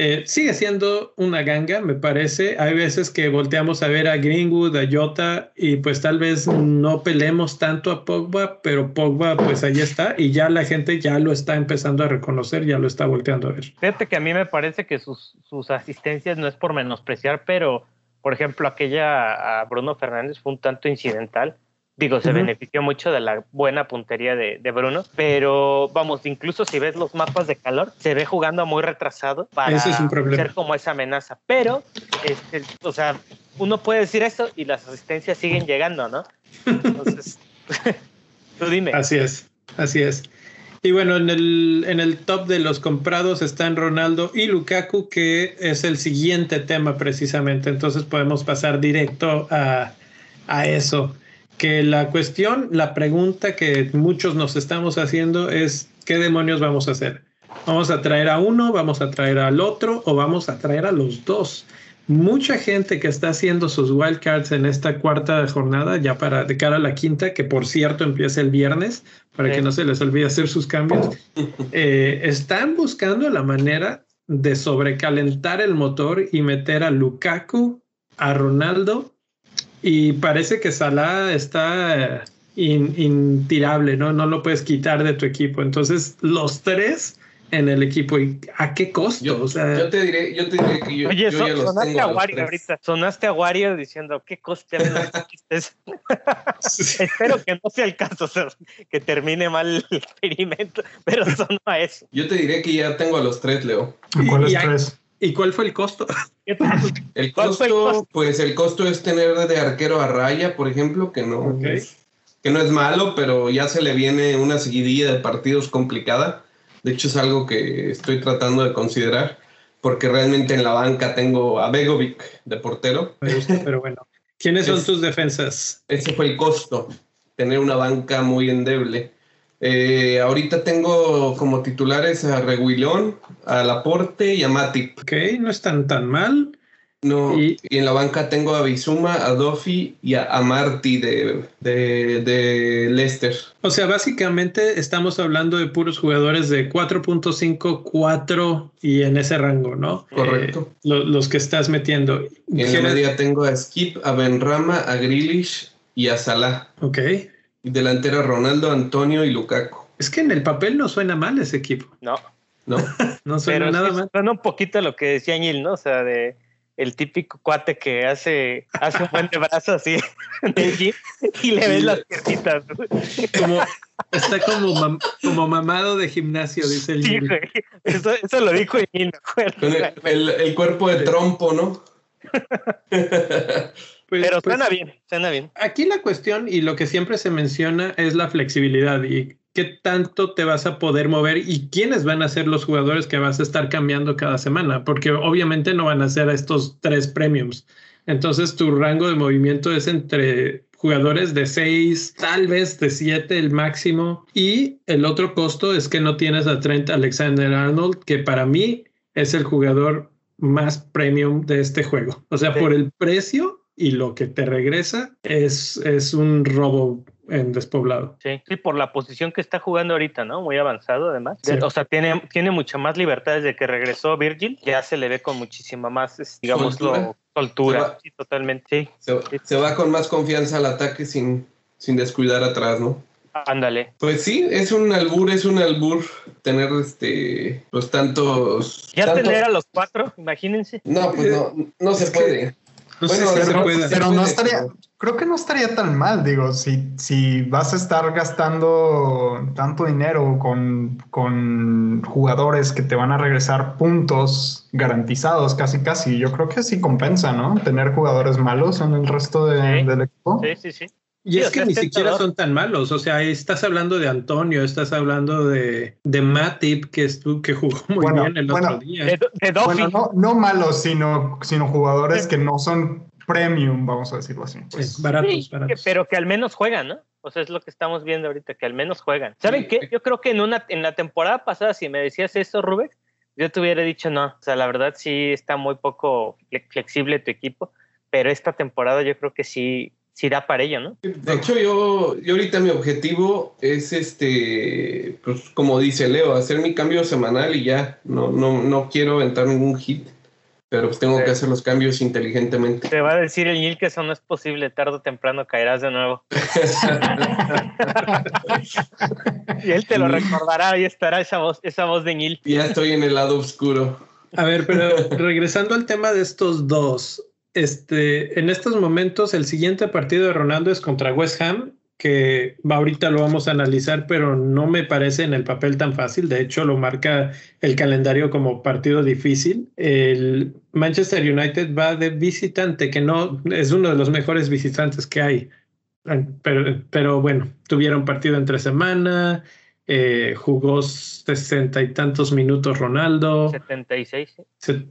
eh, sigue siendo una ganga, me parece. Hay veces que volteamos a ver a Greenwood, a Jota, y pues tal vez no pelemos tanto a Pogba, pero Pogba pues ahí está y ya la gente ya lo está empezando a reconocer, ya lo está volteando a ver. Fíjate que a mí me parece que sus, sus asistencias no es por menospreciar, pero por ejemplo aquella a Bruno Fernández fue un tanto incidental digo, se uh -huh. benefició mucho de la buena puntería de, de, Bruno, pero vamos, incluso si ves los mapas de calor, se ve jugando muy retrasado para es ser como esa amenaza. Pero, este, o sea, uno puede decir eso y las asistencias siguen llegando, ¿no? Entonces, tú dime. Así es, así es. Y bueno, en el, en el top de los comprados están Ronaldo y Lukaku, que es el siguiente tema precisamente. Entonces podemos pasar directo a, a eso que la cuestión, la pregunta que muchos nos estamos haciendo es, ¿qué demonios vamos a hacer? ¿Vamos a traer a uno, vamos a traer al otro o vamos a traer a los dos? Mucha gente que está haciendo sus wildcards en esta cuarta jornada, ya para de cara a la quinta, que por cierto empieza el viernes, para sí. que no se les olvide hacer sus cambios, eh, están buscando la manera de sobrecalentar el motor y meter a Lukaku, a Ronaldo y parece que Salah está in, intirable, ¿no? No lo puedes quitar de tu equipo. Entonces, los tres en el equipo, ¿y a qué costo? Yo, o sea, yo te diré, yo te diré que yo, Oye, yo son, ya los sonaste tengo a Wario ahorita. Sonaste a Wario diciendo, ¿qué coste? Espero que no sea el caso, o sea, que termine mal el experimento, pero sonó a eso. Yo te diré que ya tengo a los tres, Leo. ¿Cuáles tres? ¿Y cuál fue el costo? El costo, el costo, pues el costo es tener de arquero a raya, por ejemplo, que no, Okay. que no es malo, pero ya se le viene una seguidilla de partidos complicada. De hecho, es algo que estoy tratando de considerar, porque realmente en la banca tengo a Begovic de portero. Me gusta, pero bueno. ¿Quiénes son Es- tus defensas? Ese fue el costo, tener una banca muy endeble. Eh, ahorita tengo como titulares a Reguilón, a Laporte y a Matip. Ok, no están tan mal. No, Y- y, en la banca tengo a Bizuma, a Dofi y a, a Marty de, de, de Leicester. O sea, básicamente estamos hablando de puros jugadores de 4.5, 4 y en ese rango, ¿no? Correcto. Eh, lo- los que estás metiendo. Y en la ¿Quieres- media tengo a Skip, a Benrama, a Grealish y a Salah. Ok. Delantera Ronaldo, Antonio y Lukaku. Es que en el papel no suena mal ese equipo. No, ¿No? No suena pero nada sí mal. suena un poquito lo que decía Ñil, ¿no? O sea, de el típico cuate que hace, hace un buen de brazo así en el gym y le ves las piernitas. ¿no? Como, está como, mam- como mamado de gimnasio, dice el Sí, güey. Eso, eso lo dijo Ñil, me acuerdo. Con el, el- el cuerpo de trompo, ¿no? Pues- Pero pues, suena bien, suena bien. Aquí la cuestión y lo que siempre se menciona es la flexibilidad y qué tanto te vas a poder mover y quiénes van a ser los jugadores que vas a estar cambiando cada semana, porque obviamente no van a ser estos tres premiums. Entonces tu rango de movimiento es entre jugadores de 6, tal vez de 7 el máximo. Y el otro costo es que no tienes a Trent Alexander Arnold, que para mí es el jugador más premium de este juego. O sea, por el precio y lo que te regresa es, es un robo en despoblado. Sí, sí, por la posición que está jugando ahorita, ¿no? Muy avanzado además. O sea, tiene, tiene mucha más libertad desde que regresó Virgil, ya se le ve con muchísima más, digamos, soltura. Sí, totalmente. Se, va con más confianza al ataque sin, sin descuidar atrás, ¿no? Ándale. Pues sí, es un albur, es un albur tener este los tantos. Ya tener a los cuatro, imagínense. No, pues no, no se puede. Bueno, pero, no estaría, creo que no estaría tan mal, digo, si, si vas a estar gastando tanto dinero con, con jugadores que te van a regresar puntos garantizados casi casi, yo creo que sí compensa, ¿no? Tener jugadores malos en el resto del equipo. Sí, sí, sí. Y es que ni siquiera son tan malos. O sea, estás hablando de Antonio, estás hablando de, de Matip, que, estuvo, que jugó muy bien el otro día. De, bueno, no, no, malos, sino, sino jugadores que no son premium, vamos a decirlo así. Pues. baratos, baratos. pero que al menos juegan, ¿no? O sea, es lo que estamos viendo ahorita, que al menos juegan. ¿Saben qué? Yo creo que en, una, en la temporada pasada, si me decías eso, Rubén, yo te hubiera dicho no. O sea, la verdad sí está muy poco flexible tu equipo, pero esta temporada yo creo que sí si da para ello, ¿no? De hecho, yo, yo ahorita mi objetivo es este, pues como dice Leo, hacer mi cambio semanal y ya. No, no, no quiero aventar ningún hit, pero pues tengo que hacer los cambios inteligentemente. Te va a decir el Nil que eso no es posible, tarde o temprano caerás de nuevo. y él te lo recordará, y estará esa voz, esa voz de Nil. Ya estoy en el lado oscuro. A ver, pero regresando al tema de estos dos, este, en estos momentos el siguiente partido de Ronaldo es contra West Ham, que ahorita lo vamos a analizar, pero no me parece en el papel tan fácil. De hecho, lo marca el calendario como partido difícil. El Manchester United va de visitante, que no es uno de los mejores visitantes que hay. Pero, pero bueno, tuvieron partido entre semana, eh, jugó sesenta y tantos minutos Ronaldo. 76.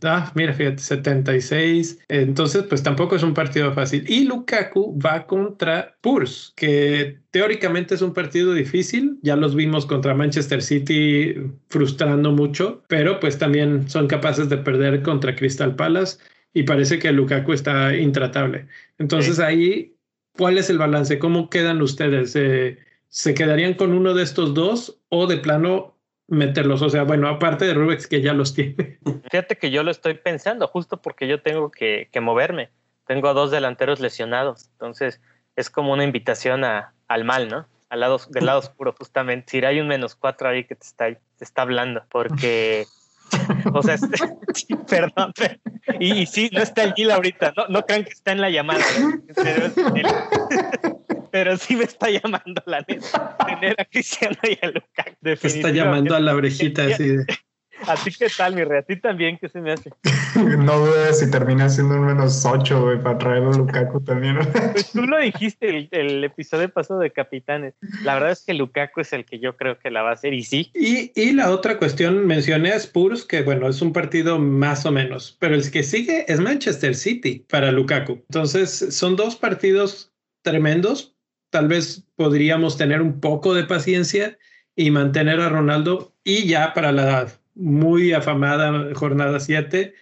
ah, mira, fíjate, 76. Entonces, pues tampoco es un partido fácil. Y Lukaku va contra Purs, que teóricamente es un partido difícil. Ya los vimos contra Manchester City frustrando mucho, pero pues también son capaces de perder contra Crystal Palace y parece que Lukaku está intratable. Entonces ahí, ¿cuál es el balance? ¿Cómo quedan ustedes? Eh, ¿se quedarían con uno de estos dos o de plano meterlos? O sea, bueno, aparte de Rubex que ya los tiene. Fíjate que yo lo estoy pensando justo porque yo tengo que, moverme. Tengo a dos delanteros lesionados, entonces es como una invitación a, al mal, ¿no? Al lado, del lado oscuro, justamente. Si hay un menos cuatro ahí que te está, te está hablando, porque, o sea, perdón, y, sí, no está el Gil ahorita, no, no crean que está en la llamada, pero pero sí me está llamando la neta tener a Cristiano y a Lukaku. Me está llamando a la brejita así de... ¿A ti qué tal, mi rey? ¿A ti también qué se me hace? no dudes si termina siendo un menos 8, güey, para traer a Lukaku también. pues tú lo dijiste el, episodio pasado de Capitanes. La verdad es que Lukaku es el que yo creo que la va a hacer y sí. Y, y la otra cuestión, mencioné a Spurs, que bueno, es un partido más o menos, pero el que sigue es Manchester City para Lukaku. Entonces, son dos partidos tremendos tal vez podríamos tener un poco de paciencia y mantener a Ronaldo y ya para la muy afamada jornada 7,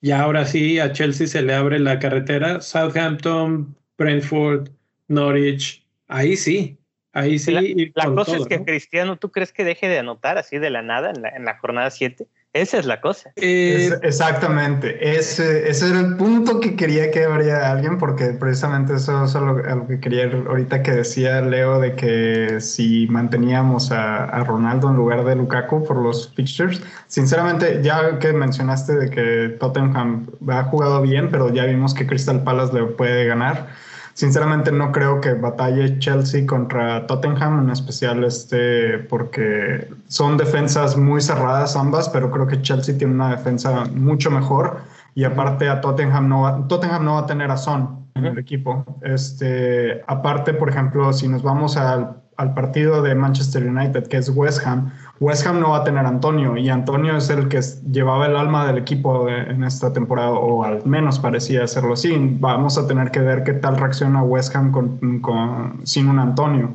ya ahora sí a Chelsea se le abre la carretera, Southampton, Brentford, Norwich, ahí sí, ahí sí. La, cosa es que Cristiano, ¿tú crees que deje de anotar así de la nada en la, en la jornada 7? Esa es la cosa. Eh, exactamente. Ese, ese, era el punto que quería que habría alguien, porque precisamente eso es lo, que quería ahorita que decía Leo de que si manteníamos a, a, Ronaldo en lugar de Lukaku por los fixtures. Sinceramente, ya que mencionaste de que Tottenham ha jugado bien, pero ya vimos que Crystal Palace le puede ganar. Sinceramente no creo que batalle Chelsea contra Tottenham, en especial este, porque son defensas muy cerradas ambas, pero creo que Chelsea tiene una defensa mucho mejor. Y aparte a Tottenham no va, Tottenham no va a tener a Son en el equipo. Este, aparte, por ejemplo, si nos vamos al, al partido de Manchester United, que es West Ham, West Ham no va a tener a Antonio y Antonio es el que llevaba el alma del equipo en esta temporada, o al menos parecía hacerlo así. Vamos a tener que ver qué tal reacciona West Ham con, sin un Antonio.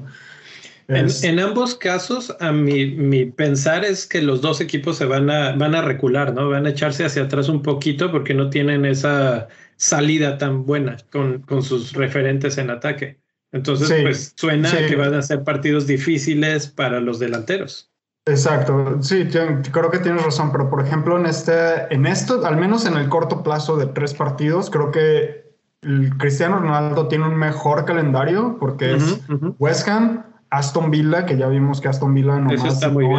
En, ambos casos, a mi, mi, pensar es que los dos equipos se van a, van a recular, ¿no? Van a echarse hacia atrás un poquito porque no tienen esa salida tan buena con, con sus referentes en ataque. Entonces, pues suena que van a ser partidos difíciles para los delanteros. Exacto, sí, creo que tienes razón, pero por ejemplo en este, en esto, al menos en el corto plazo de tres partidos, creo que el Cristiano Ronaldo tiene un mejor calendario porque es West Ham, Aston Villa, que ya vimos que Aston Villa no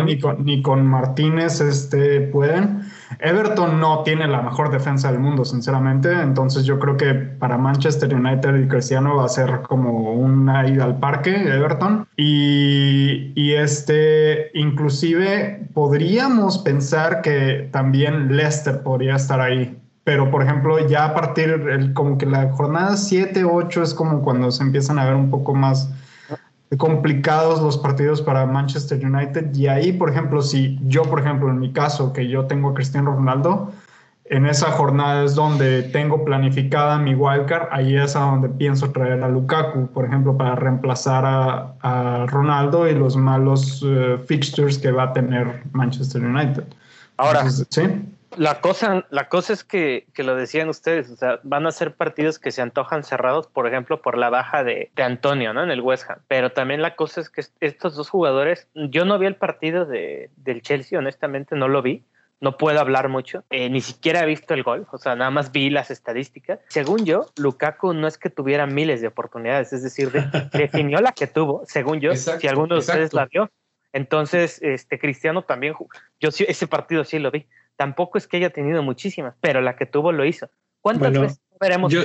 ni, con, ni con Martínez este, pueden. Everton no tiene la mejor defensa del mundo, sinceramente. Entonces yo creo que para Manchester United y Cristiano va a ser como una ida al parque, Everton. Y, y este, inclusive podríamos pensar que también Leicester podría estar ahí. Pero, por ejemplo, ya a partir, como que la jornada 7, 8 es como cuando se empiezan a ver un poco más complicados los partidos para Manchester United y ahí, por ejemplo, si yo, por ejemplo, en mi caso, que yo tengo a Cristiano Ronaldo, en esa jornada es donde tengo planificada mi wildcard, ahí es a donde pienso traer a Lukaku, por ejemplo, para reemplazar a, Ronaldo y los malos eh, fixtures que va a tener Manchester United. Ahora, ¿sí? La cosa, la cosa es que, que, lo decían ustedes, o sea, van a ser partidos que se antojan cerrados, por ejemplo, por la baja de, de, Antonio, ¿no? En el West Ham. Pero también la cosa es que estos dos jugadores, yo no vi el partido de, del Chelsea, honestamente, no lo vi. No puedo hablar mucho, eh, ni siquiera he visto el gol, o sea, nada más vi las estadísticas. Según yo, Lukaku no es que tuviera miles de oportunidades, es decir, definió la que tuvo, según yo, si alguno de ustedes la vio. Entonces, este Cristiano también, yo ese partido sí lo vi tampoco es que haya tenido muchísimas, pero la que tuvo lo hizo. ¿Cuántas veces veremos? Yo,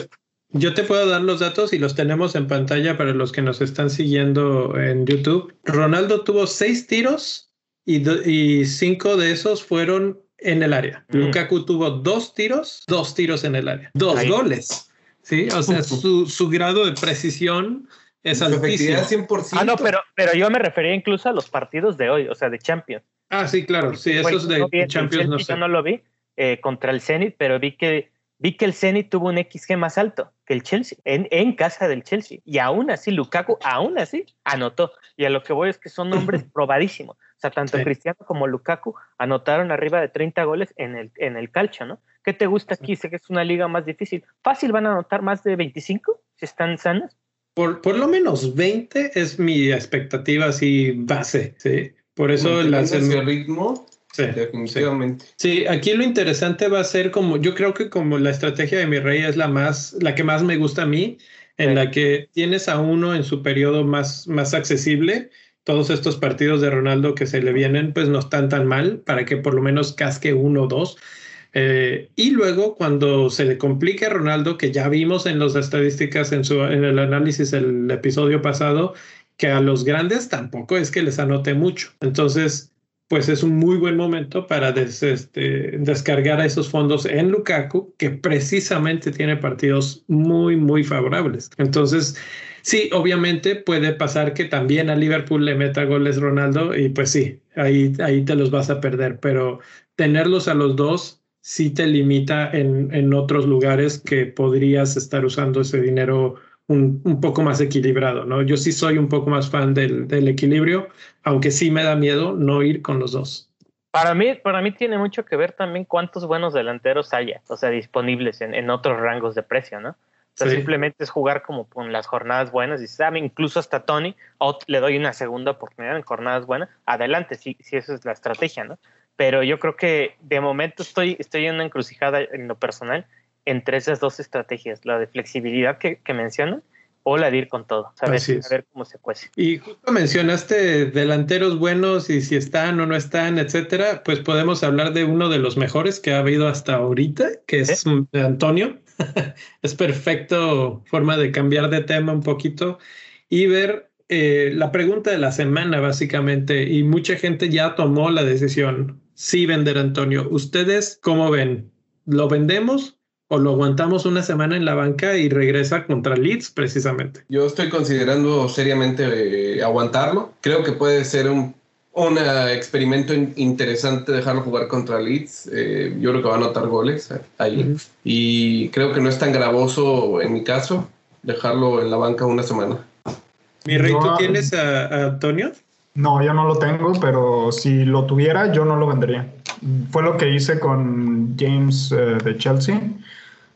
yo te puedo dar los datos y los tenemos en pantalla para los que nos están siguiendo en YouTube. Ronaldo tuvo seis tiros y, y cinco de esos fueron en el área. Mm. Lukaku tuvo dos tiros, dos tiros en el área, dos goles. Sí, o sea, su, su grado de precisión es altísimo. 100%. Ah, no, pero, pero yo me refería incluso a los partidos de hoy, o sea, de Champions. Ah, sí, claro. Sí, esos de Champions no sé. Yo no lo vi eh, contra el Zenit, pero vi que vi que el Zenit tuvo un XG más alto que el Chelsea, en, en, casa del Chelsea. Y aún así, Lukaku, aún así, anotó. Y a lo que voy es que son nombres probadísimos. O sea, tanto Cristiano como Lukaku anotaron arriba de 30 goles en el, en el calcio, ¿no? ¿Qué te gusta aquí? Sé que es una liga más difícil. ¿Fácil van a anotar más de 25 si están sanos? Por, por lo menos 20 es mi expectativa así base, ¿sí? Por eso el ritmo. Sí, definitivamente. Sí. aquí lo interesante va a ser como, yo creo que como la estrategia de mi rey es la más, la que más me gusta a mí, en la que tienes a uno en su periodo más, más accesible. Todos estos partidos de Ronaldo que se le vienen, pues no están tan mal para que por lo menos casque uno o dos. Eh, y luego cuando se le complique a Ronaldo, que ya vimos en las estadísticas en, su, en el análisis del episodio pasado, que a los grandes tampoco es que les anote mucho. Entonces, pues es un muy buen momento para este, descargar esos fondos en Lukaku, que precisamente tiene partidos muy, muy favorables. Entonces, sí, obviamente puede pasar que también a Liverpool le meta goles Ronaldo y pues sí, ahí, ahí te los vas a perder, pero tenerlos a los dos sí te limita en, en otros lugares que podrías estar usando ese dinero un, un, poco más equilibrado, ¿no? Yo sí soy un poco más fan del, del, equilibrio, aunque sí me da miedo no ir con los dos. Para mí, para mí tiene mucho que ver también cuántos buenos delanteros haya, o sea, disponibles en, en otros rangos de precio, ¿no? O sea, simplemente es jugar como con las jornadas buenas y sabe, incluso hasta Tony, le doy una segunda oportunidad en jornadas buenas, adelante, si, si esa es la estrategia, ¿no? Pero yo creo que de momento estoy, estoy en una encrucijada en lo personal entre esas dos estrategias, la de flexibilidad que, que mencionan o la de ir con todo, saber, saber cómo se cuece. Y justo mencionaste delanteros buenos y si están o no están, etcétera, pues podemos hablar de uno de los mejores que ha habido hasta ahorita, que es Antonio. es perfecto forma de cambiar de tema un poquito y ver eh, la pregunta de la semana, básicamente, y mucha gente ya tomó la decisión, sí vender Antonio. ¿Ustedes cómo ven? ¿Lo vendemos o lo aguantamos una semana en la banca y regresa contra Leeds precisamente. Yo estoy considerando seriamente eh, aguantarlo. Creo que puede ser un un experimento interesante dejarlo jugar contra Leeds. Eh, yo creo que va a anotar goles ahí. Y creo que no es tan gravoso en mi caso dejarlo en la banca una semana. Mi rey, ¿tú tienes a, Antonio? No, yo no lo tengo, pero si lo tuviera, yo no lo vendería. Fue lo que hice con James eh, de Chelsea.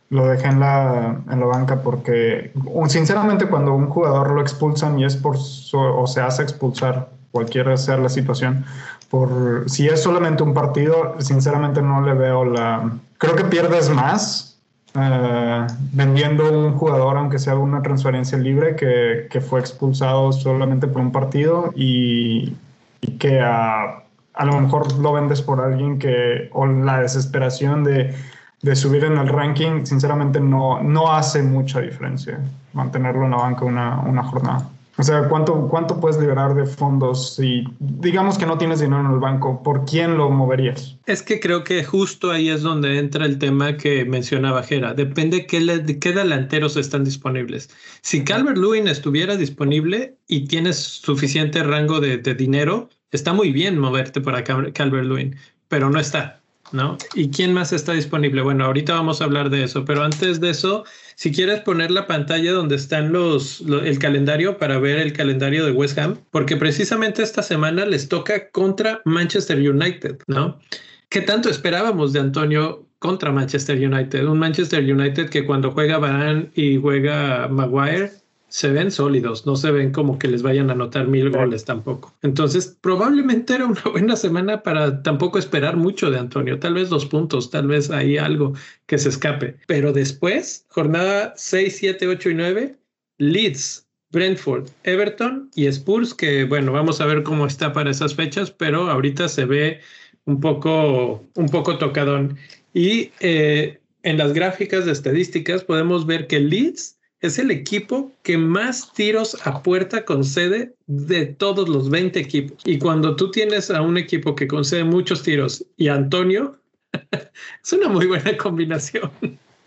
Lo dejé en la, en la banca porque, sinceramente, cuando un jugador lo expulsan y es por o se hace expulsar cualquiera sea la situación. Por, si es solamente un partido, sinceramente no le veo la... Creo que pierdes más eh, vendiendo un jugador, aunque sea una transferencia libre, que, que fue expulsado solamente por un partido y, que a, a, lo mejor lo vendes por alguien que, o la desesperación de, de subir en el ranking, sinceramente no, no hace mucha diferencia mantenerlo en la banca una, una jornada. O sea, ¿cuánto, ¿cuánto puedes liberar de fondos si digamos que no tienes dinero en el banco? ¿Por quién lo moverías? Es que creo que justo ahí es donde entra el tema que mencionaba Jera. Depende qué, de qué delanteros están disponibles. Si Calvert Lewin estuviera disponible y tienes suficiente rango de, de dinero, está muy bien moverte para Calvert Lewin, pero no está. ¿No? ¿Y quién más está disponible? Bueno, ahorita vamos a hablar de eso, pero antes de eso, si quieres poner la pantalla donde están los, el calendario para ver el calendario de West Ham, porque precisamente esta semana les toca contra Manchester United, ¿no? ¿Qué tanto esperábamos de Antonio contra Manchester United? Un Manchester United que cuando juega Varane y juega Maguire se ven sólidos, no se ven como que les vayan a anotar mil goles tampoco. Entonces, probablemente era una buena semana para tampoco esperar mucho de Antonio, tal vez dos puntos, tal vez hay algo que se escape. Pero después, jornada 6, 7, 8 y 9, Leeds, Brentford, Everton y Spurs, que bueno, vamos a ver cómo está para esas fechas, pero ahorita se ve un poco, un poco tocadón. Y eh, en las gráficas de estadísticas podemos ver que Leeds es el equipo que más tiros a puerta concede de todos los 20 equipos. Y cuando tú tienes a un equipo que concede muchos tiros y Antonio, es una muy buena combinación.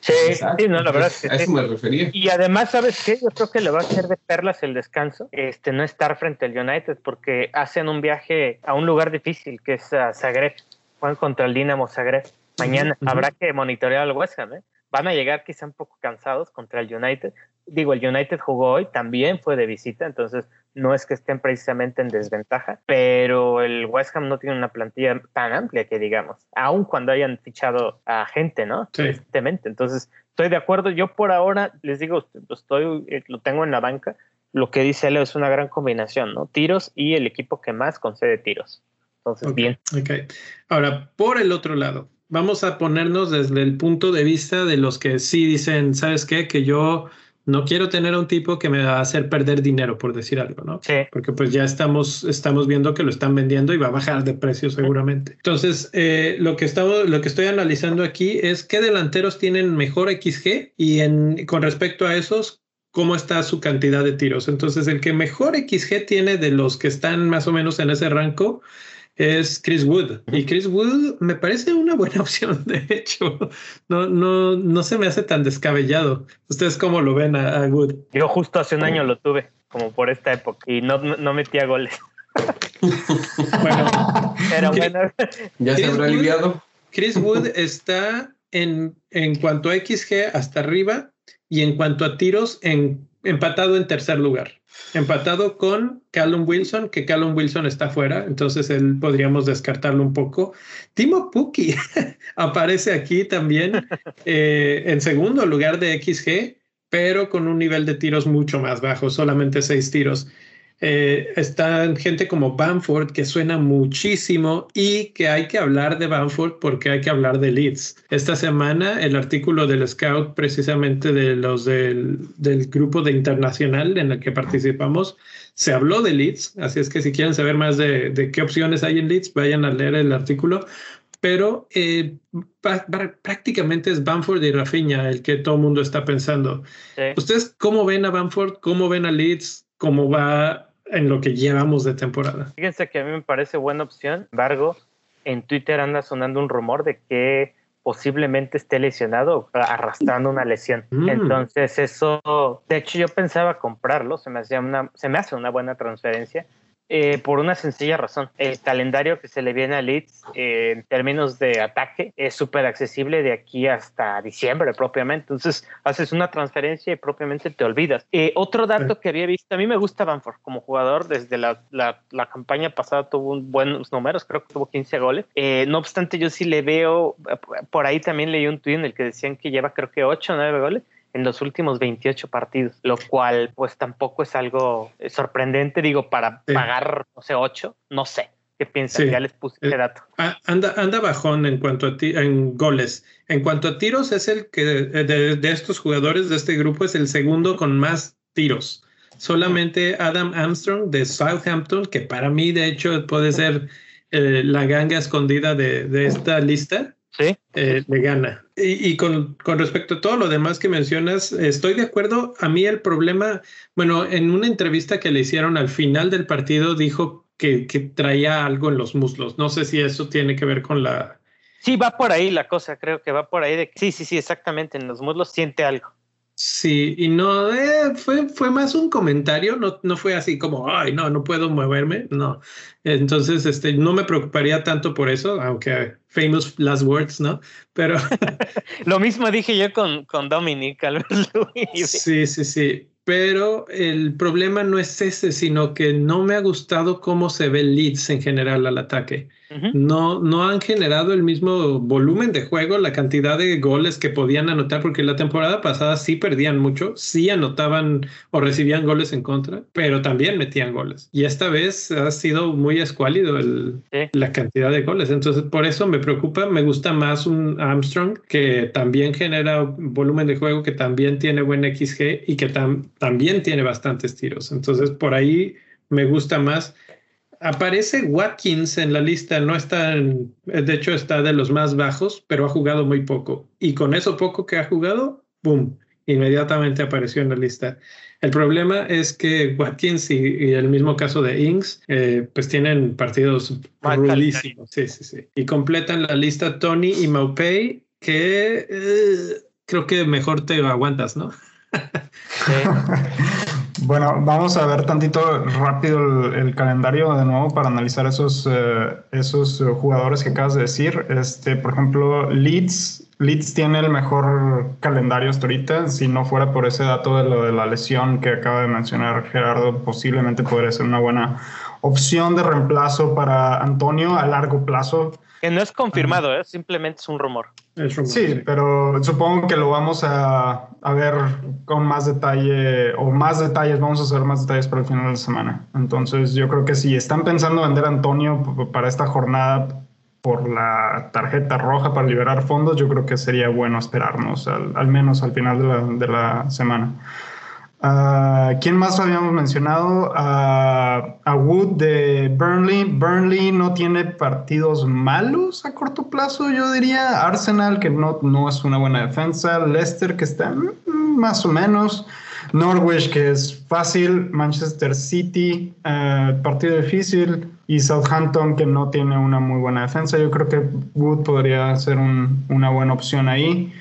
Sí, sí, no, la verdad. Es que a eso me refería. Y además, ¿sabes qué? Yo creo que le va a hacer de perlas el descanso, este, no estar frente al United, porque hacen un viaje a un lugar difícil, que es a Zagreb. Juegan contra el Dinamo Zagreb. Mañana habrá que monitorear al West Ham, ¿eh? Van a llegar quizá un poco cansados contra el United. Digo, el United jugó hoy, también fue de visita, entonces no es que estén precisamente en desventaja, pero el West Ham no tiene una plantilla tan amplia que digamos, aun cuando hayan fichado a gente, ¿no? Sí. Entonces, estoy de acuerdo. Yo por ahora, les digo, estoy, eh, lo tengo en la banca. Lo que dice Leo es una gran combinación, ¿no? Tiros y el equipo que más concede tiros. Entonces, bien. Ok. Ahora, por el otro lado, vamos a ponernos desde el punto de vista de los que sí dicen, ¿sabes qué? Que yo no quiero tener a un tipo que me va a hacer perder dinero, por decir algo, ¿no? Sí. Porque pues ya estamos, estamos viendo que lo están vendiendo y va a bajar de precio seguramente. Entonces, eh, lo, que estamos, lo que estoy analizando aquí es qué delanteros tienen mejor XG y en, con respecto a esos, cómo está su cantidad de tiros. Entonces, el que mejor XG tiene de los que están más o menos en ese rango es Chris Wood. Y Chris Wood me parece una buena opción, de hecho. No, no, no se me hace tan descabellado. ¿Ustedes cómo lo ven a, Wood? Yo justo hace un año lo tuve, como por esta época, y no, no metía goles. bueno, pero bueno. ¿Ya se habrá aliviado? Chris Wood está en, en cuanto a XG hasta arriba y en cuanto a tiros en, empatado en tercer lugar empatado con Callum Wilson, que Callum Wilson está fuera, entonces él podríamos descartarlo un poco. Timo Puki aparece aquí también eh, en segundo lugar de XG, pero con un nivel de tiros mucho más bajo, solamente seis tiros. Eh, están gente como Bamford que suena muchísimo y que hay que hablar de Bamford porque hay que hablar de Leeds. Esta semana el artículo del Scout precisamente de los del, del grupo de internacional en el que participamos se habló de Leeds, así es que si quieren saber más de, de qué opciones hay en Leeds, vayan a leer el artículo pero eh, prácticamente es Bamford y Rafinha el que todo el mundo está pensando. Sí. ¿Ustedes cómo ven a Bamford? ¿Cómo ven a Leeds? ¿Cómo va en lo que llevamos de temporada. Fíjense que a mí me parece buena opción. Sin embargo, en Twitter anda sonando un rumor de que posiblemente esté lesionado arrastrando una lesión. Mm. Entonces eso, de hecho yo pensaba comprarlo, se me, hacía una, se me hace una buena transferencia, eh, por una sencilla razón. El calendario que se le viene a Leeds eh, en términos de ataque es súper accesible de aquí hasta diciembre propiamente. Entonces haces una transferencia y propiamente te olvidas. Eh, otro dato que había visto, a mí me gusta Banford como jugador. Desde la, la, campaña pasada tuvo buenos números, creo que tuvo 15 goles. no obstante, yo sí le veo, por ahí también leí un tweet en el que decían que lleva creo que 8 o 9 goles en los últimos 28 partidos, lo cual pues tampoco es algo sorprendente, digo, para pagar, no sé, 8, no sé. ¿Qué piensan? Ya les puse ese eh, dato. Anda, anda bajón en cuanto a en goles. En cuanto a tiros, es el que de, de, estos jugadores de este grupo es el segundo con más tiros. Solamente Adam Armstrong de Southampton, que para mí de hecho puede ser eh, la ganga escondida de, de esta lista, ¿Sí? Eh, le gana. Y, con, con, respecto a todo lo demás que mencionas, estoy de acuerdo. A mí el problema, bueno, en una entrevista que le hicieron al final del partido dijo que, que traía algo en los muslos. No sé si eso tiene que ver con la... Sí, va por ahí la cosa, creo que va por ahí de sí, sí, sí, exactamente, en los muslos siente algo. Sí, y no, eh, fue, fue más un comentario, no, no fue así como, ay, no, no puedo moverme, no. Entonces, este, no me preocuparía tanto por eso, aunque famous last words, ¿no? Pero... Lo mismo dije yo con, con Dominic Sí, sí, sí pero el problema no es ese, sino que no me ha gustado cómo se ve Leeds en general al ataque. No, no han generado el mismo volumen de juego, la cantidad de goles que podían anotar, porque la temporada pasada sí perdían mucho, sí anotaban o recibían goles en contra, pero también metían goles. Y esta vez ha sido muy escuálido el, la cantidad de goles. Entonces, por eso me preocupa, me gusta más un Armstrong que también genera volumen de juego, que también tiene buen XG y que también también tiene bastantes tiros. Entonces, por ahí me gusta más. Aparece Watkins en la lista, no está, en, de hecho está de los más bajos, pero ha jugado muy poco. Y con eso poco que ha jugado, ¡boom! Inmediatamente apareció en la lista. El problema es que Watkins y, el mismo caso de Inks, eh, pues tienen partidos rudísimos. Sí, sí, sí. Y completan la lista Tony y Maupay, que eh, creo que mejor te aguantas, ¿no? Bueno, vamos a ver tantito rápido el, calendario de nuevo para analizar esos, eh, esos jugadores que acabas de decir. Este, por ejemplo, Leeds, Leeds tiene el mejor calendario hasta ahorita. Si no fuera por ese dato de lo de la lesión que acaba de mencionar Gerardo, posiblemente podría ser una buena opción de reemplazo para Antonio a largo plazo. Que no es confirmado, ¿eh? simplemente es un rumor. Sí, pero supongo que lo vamos a, a, ver con más detalle o más detalles, vamos a hacer más detalles para el final de la semana. Entonces yo creo que si están pensando vender a Antonio para esta jornada por la tarjeta roja para liberar fondos, yo creo que sería bueno esperarnos al, al menos al final de la, de la semana. Uh, ¿Quién más habíamos mencionado? Uh, a Wood de Burnley. Burnley no tiene partidos malos a corto plazo, yo diría. Arsenal, que no, no es una buena defensa. Leicester, que está mm, más o menos. Norwich, que es fácil. Manchester City, uh, partido difícil. Y Southampton, que no tiene una muy buena defensa. Yo creo que Wood podría ser un, una buena opción ahí.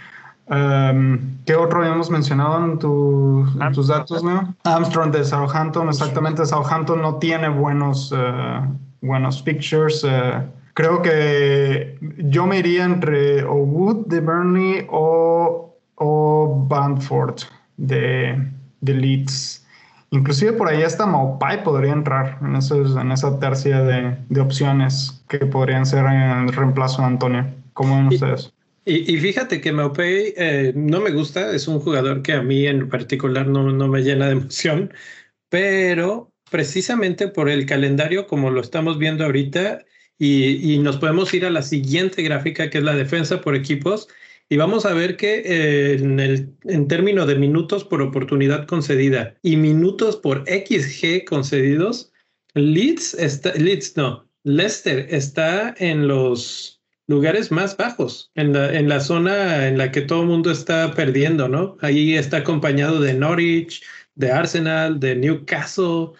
Um, ¿Qué otro habíamos mencionado en, tus datos, ¿no? Armstrong de Southampton, exactamente. Southampton no tiene buenos, uh, buenos pictures. Uh, creo que yo me iría entre o Wood de Burnley o, o Banford de, de Leeds. Inclusive por ahí hasta Maupai podría entrar en, esos, en esa tercia de, de, opciones que podrían ser en el reemplazo de Antonio. ¿Cómo ven ustedes? Y, fíjate que Maupay eh, no me gusta, es un jugador que a mí en particular no, no me llena de emoción, pero precisamente por el calendario como lo estamos viendo ahorita y, y, nos podemos ir a la siguiente gráfica que es la defensa por equipos y vamos a ver que eh, en, el, en términos de minutos por oportunidad concedida y minutos por XG concedidos, Leeds, está, Leeds no, Leicester está en los lugares más bajos, en la, en la zona en la que todo el mundo está perdiendo, ¿no? Ahí está acompañado de Norwich, de Arsenal, de Newcastle,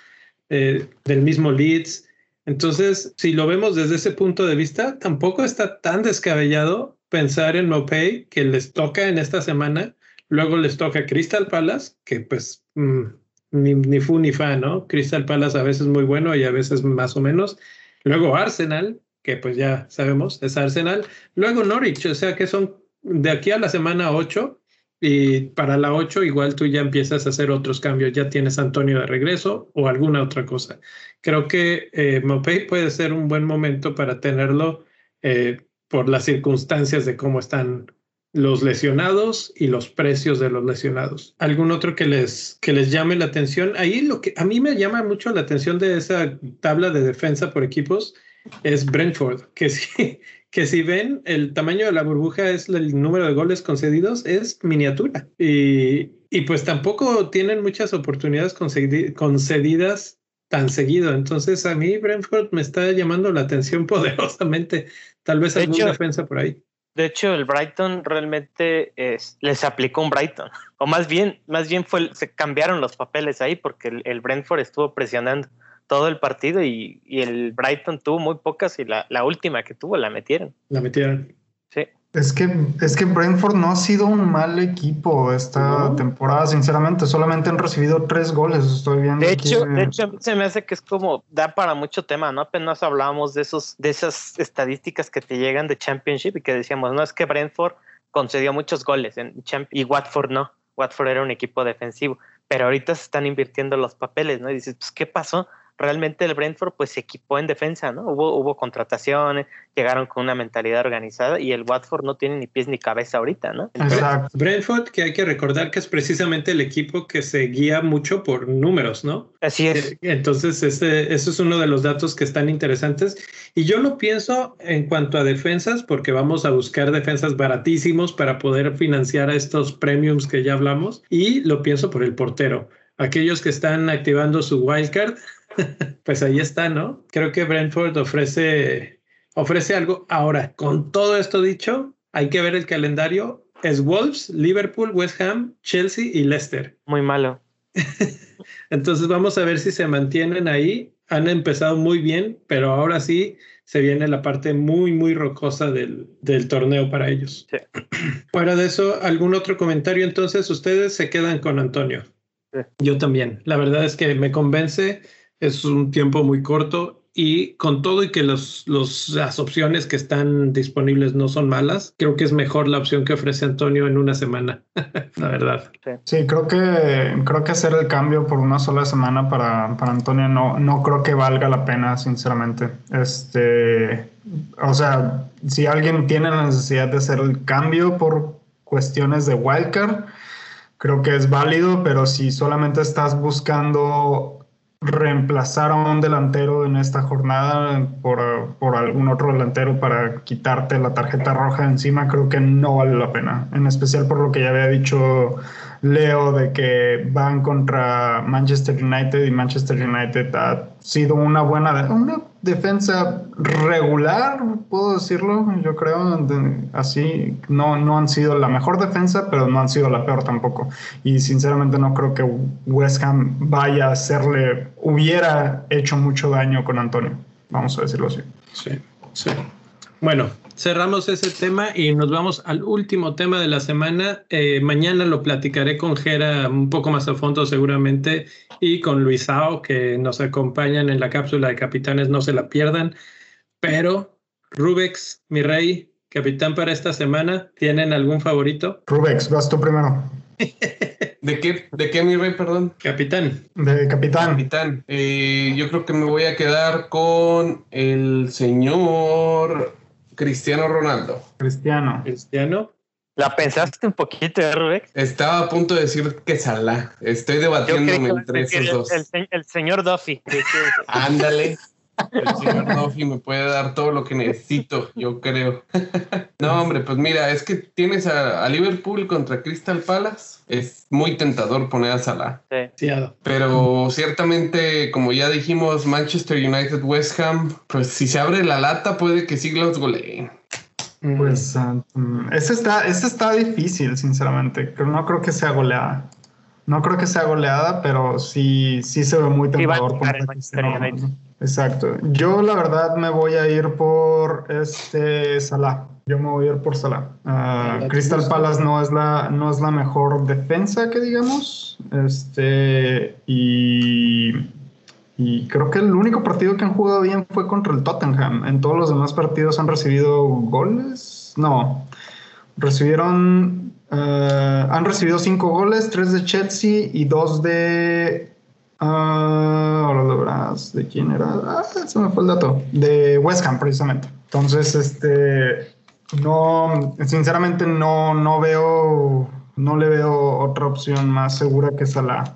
eh, del mismo Leeds. Entonces, si lo vemos desde ese punto de vista, tampoco está tan descabellado pensar en Mopey, que les toca en esta semana, luego les toca Crystal Palace, que pues mm, ni, ni fu ni fa, ¿no? Crystal Palace a veces muy bueno y a veces más o menos. Luego Arsenal, que pues ya sabemos, es Arsenal. Luego Norwich, o sea que son de aquí a la semana 8 y para la 8 igual tú ya empiezas a hacer otros cambios, ya tienes Antonio de regreso o alguna otra cosa. Creo que eh, Mopey puede ser un buen momento para tenerlo eh, por las circunstancias de cómo están los lesionados y los precios de los lesionados. ¿Algún otro que les, que les llame la atención? Ahí lo que a mí me llama mucho la atención de esa tabla de defensa por equipos es Brentford, que si, que si ven el tamaño de la burbuja es el número de goles concedidos, es miniatura. Y, y pues tampoco tienen muchas oportunidades concedidas tan seguido. Entonces a mí Brentford me está llamando la atención poderosamente. Tal vez alguna defensa por ahí. De hecho, el Brighton realmente es, les aplicó un Brighton. O más bien, más bien fue, se cambiaron los papeles ahí porque el, el Brentford estuvo presionando todo el partido y, y, el Brighton tuvo muy pocas y la, la última que tuvo la metieron. La metieron. Sí. Es que, es que Brentford no ha sido un mal equipo esta no. temporada, sinceramente. Solamente han recibido tres goles. Estoy viendo. De hecho, que... de hecho, se me hace que es como da para mucho tema, ¿no? Apenas hablábamos de esos, de esas estadísticas que te llegan de Championship y que decíamos, no es que Brentford concedió muchos goles en Champ y Watford no. Watford era un equipo defensivo, pero ahorita se están invirtiendo los papeles, ¿no? Y dices, pues, ¿qué pasó? Realmente el Brentford pues se equipó en defensa, ¿no? Hubo, hubo contrataciones, llegaron con una mentalidad organizada y el Watford no tiene ni pies ni cabeza ahorita, ¿no? Exacto. Brentford, que hay que recordar que es precisamente el equipo que se guía mucho por números, ¿no? Así es. Eh, entonces, ese, eso es uno de los datos que están interesantes. Y yo lo pienso en cuanto a defensas, porque vamos a buscar defensas baratísimos para poder financiar a estos premiums que ya hablamos. Y lo pienso por el portero. Aquellos que están activando su wildcard, pues ahí está, ¿no? Creo que Brentford ofrece, ofrece algo. Ahora, con todo esto dicho, hay que ver el calendario. Es Wolves, Liverpool, West Ham, Chelsea y Leicester. Muy malo. Entonces vamos a ver si se mantienen ahí. Han empezado muy bien, pero ahora sí se viene la parte muy, muy rocosa del, del torneo para ellos. Sí. Fuera de eso, ¿algún otro comentario? Entonces, ustedes se quedan con Antonio. Sí. Yo también. La verdad es que me convence es un tiempo muy corto y con todo y que los, los, las opciones que están disponibles no son malas, creo que es mejor la opción que ofrece Antonio en una semana, la verdad. Sí. sí, creo que creo que hacer el cambio por una sola semana para, para Antonio no, no creo que valga la pena, sinceramente. Este, o sea, si alguien tiene la necesidad de hacer el cambio por cuestiones de wildcard, creo que es válido, pero si solamente estás buscando reemplazar a un delantero en esta jornada por, por, algún otro delantero para quitarte la tarjeta roja encima, creo que no vale la pena. En especial por lo que ya había dicho Leo de que van contra Manchester United y Manchester United ha sido una buena, una defensa regular, puedo decirlo, yo creo, así, no, no han sido la mejor defensa, pero no han sido la peor tampoco. Y sinceramente no creo que West Ham vaya a hacerle, hubiera hecho mucho daño con Antonio, vamos a decirlo así. Sí, sí. Bueno, cerramos ese tema y nos vamos al último tema de la semana. Eh, mañana lo platicaré con Jera un poco más a fondo seguramente y con Luisao que nos acompañan en la cápsula de capitanes, no se la pierdan. Pero Rubex, mi rey, capitán para esta semana, ¿tienen algún favorito? Rubex, vas tú primero. ¿De qué, ¿De qué, mi rey, perdón? Capitán. De capitán. Capitán. Eh, yo creo que me voy a quedar con el señor Cristiano Ronaldo. Cristiano. Cristiano. ¿La pensaste un poquito, ¿eh, Rubex? Estaba a punto de decir que Salah. Estoy debatiéndome entre esos el, dos. El, el, señor Duffy. Ándale. El señor Duffy me puede dar todo lo que necesito, yo creo. no, hombre, pues mira, es que tienes a, a, Liverpool contra Crystal Palace. Es muy tentador poner a Salah. Sí. Pero ciertamente, como ya dijimos, Manchester United, West Ham, pues si se abre la lata, puede que sí los goleen. Pues uh, ese está, ese está difícil, sinceramente. Pero no creo que sea goleada. No creo que sea goleada, pero sí, sí se ve muy tentador. Sí, Exacto. Yo la verdad me voy a ir por este Salah. Yo me voy a ir por Salah. Uh, Crystal Palace no es la no es la mejor defensa que digamos. Este y y creo que el único partido que han jugado bien fue contra el Tottenham. En todos los demás partidos han recibido goles. No, recibieron Uh, han recibido cinco goles, tres de Chelsea y dos de. Uh, ahora ¿De quién era? Ah, se me fue el dato. De West Ham, precisamente. Entonces, este. No, sinceramente, no, no veo. No le veo otra opción más segura que Salah.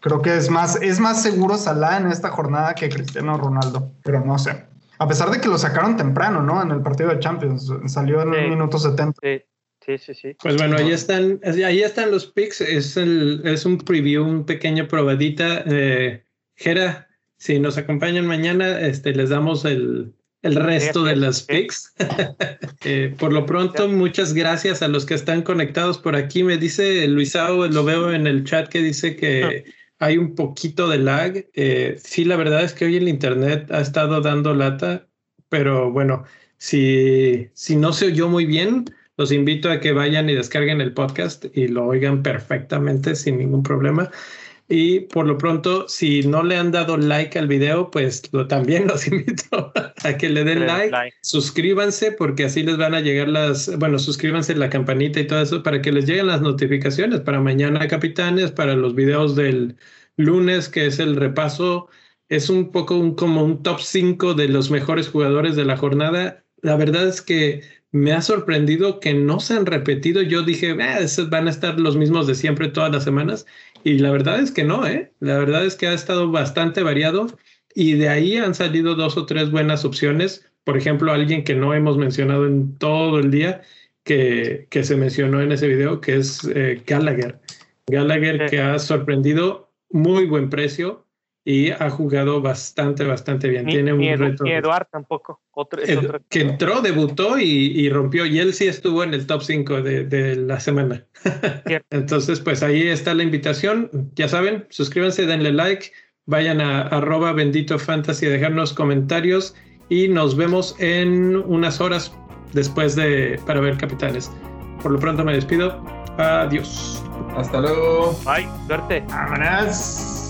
Creo que es más, es más seguro Salah en esta jornada que Cristiano Ronaldo, pero no sé. A pesar de que lo sacaron temprano, ¿no? En el partido de Champions. Salió en el minuto 70. Sí. Sí, sí, sí. Pues bueno, ahí están, ahí están los picks. Es, el, es un preview, un pequeño probadita. Eh, Jera, si nos acompañan mañana, este, les damos el, el resto de las picks. eh, por lo pronto, muchas gracias a los que están conectados por aquí. Me dice Luisao, lo veo en el chat que dice que hay un poquito de lag. Eh, sí, la verdad es que hoy el internet ha estado dando lata, pero bueno, si, si no se oyó muy bien, los invito a que vayan y descarguen el podcast y lo oigan perfectamente sin ningún problema. Y por lo pronto, si no le han dado like al video, pues lo, también los invito a que le den like, suscríbanse porque así les van a llegar las, bueno, suscríbanse la campanita y todo eso para que les lleguen las notificaciones para mañana, capitanes, para los videos del lunes, que es el repaso. Es un poco un, como un top 5 de los mejores jugadores de la jornada. La verdad es que me ha sorprendido que no se han repetido. Yo dije, eh, esos van a estar los mismos de siempre todas las semanas. Y la verdad es que no, ¿eh? La verdad es que ha estado bastante variado y de ahí han salido dos o tres buenas opciones. Por ejemplo, alguien que no hemos mencionado en todo el día, que, que se mencionó en ese video, que es eh, Gallagher. Gallagher que ha sorprendido muy buen precio y ha jugado bastante, bastante bien. Tiene un reto. Eduard tampoco. Otro, que entró, debutó y, rompió. Y él sí estuvo en el top 5 de, la semana. Entonces, pues ahí está la invitación. Ya saben, suscríbanse, denle like, vayan a arroba bendito fantasy a dejarnos comentarios y nos vemos en unas horas después de para ver capitanes. Por lo pronto me despido. Adiós. Hasta luego. Bye. Suerte. Vámonos.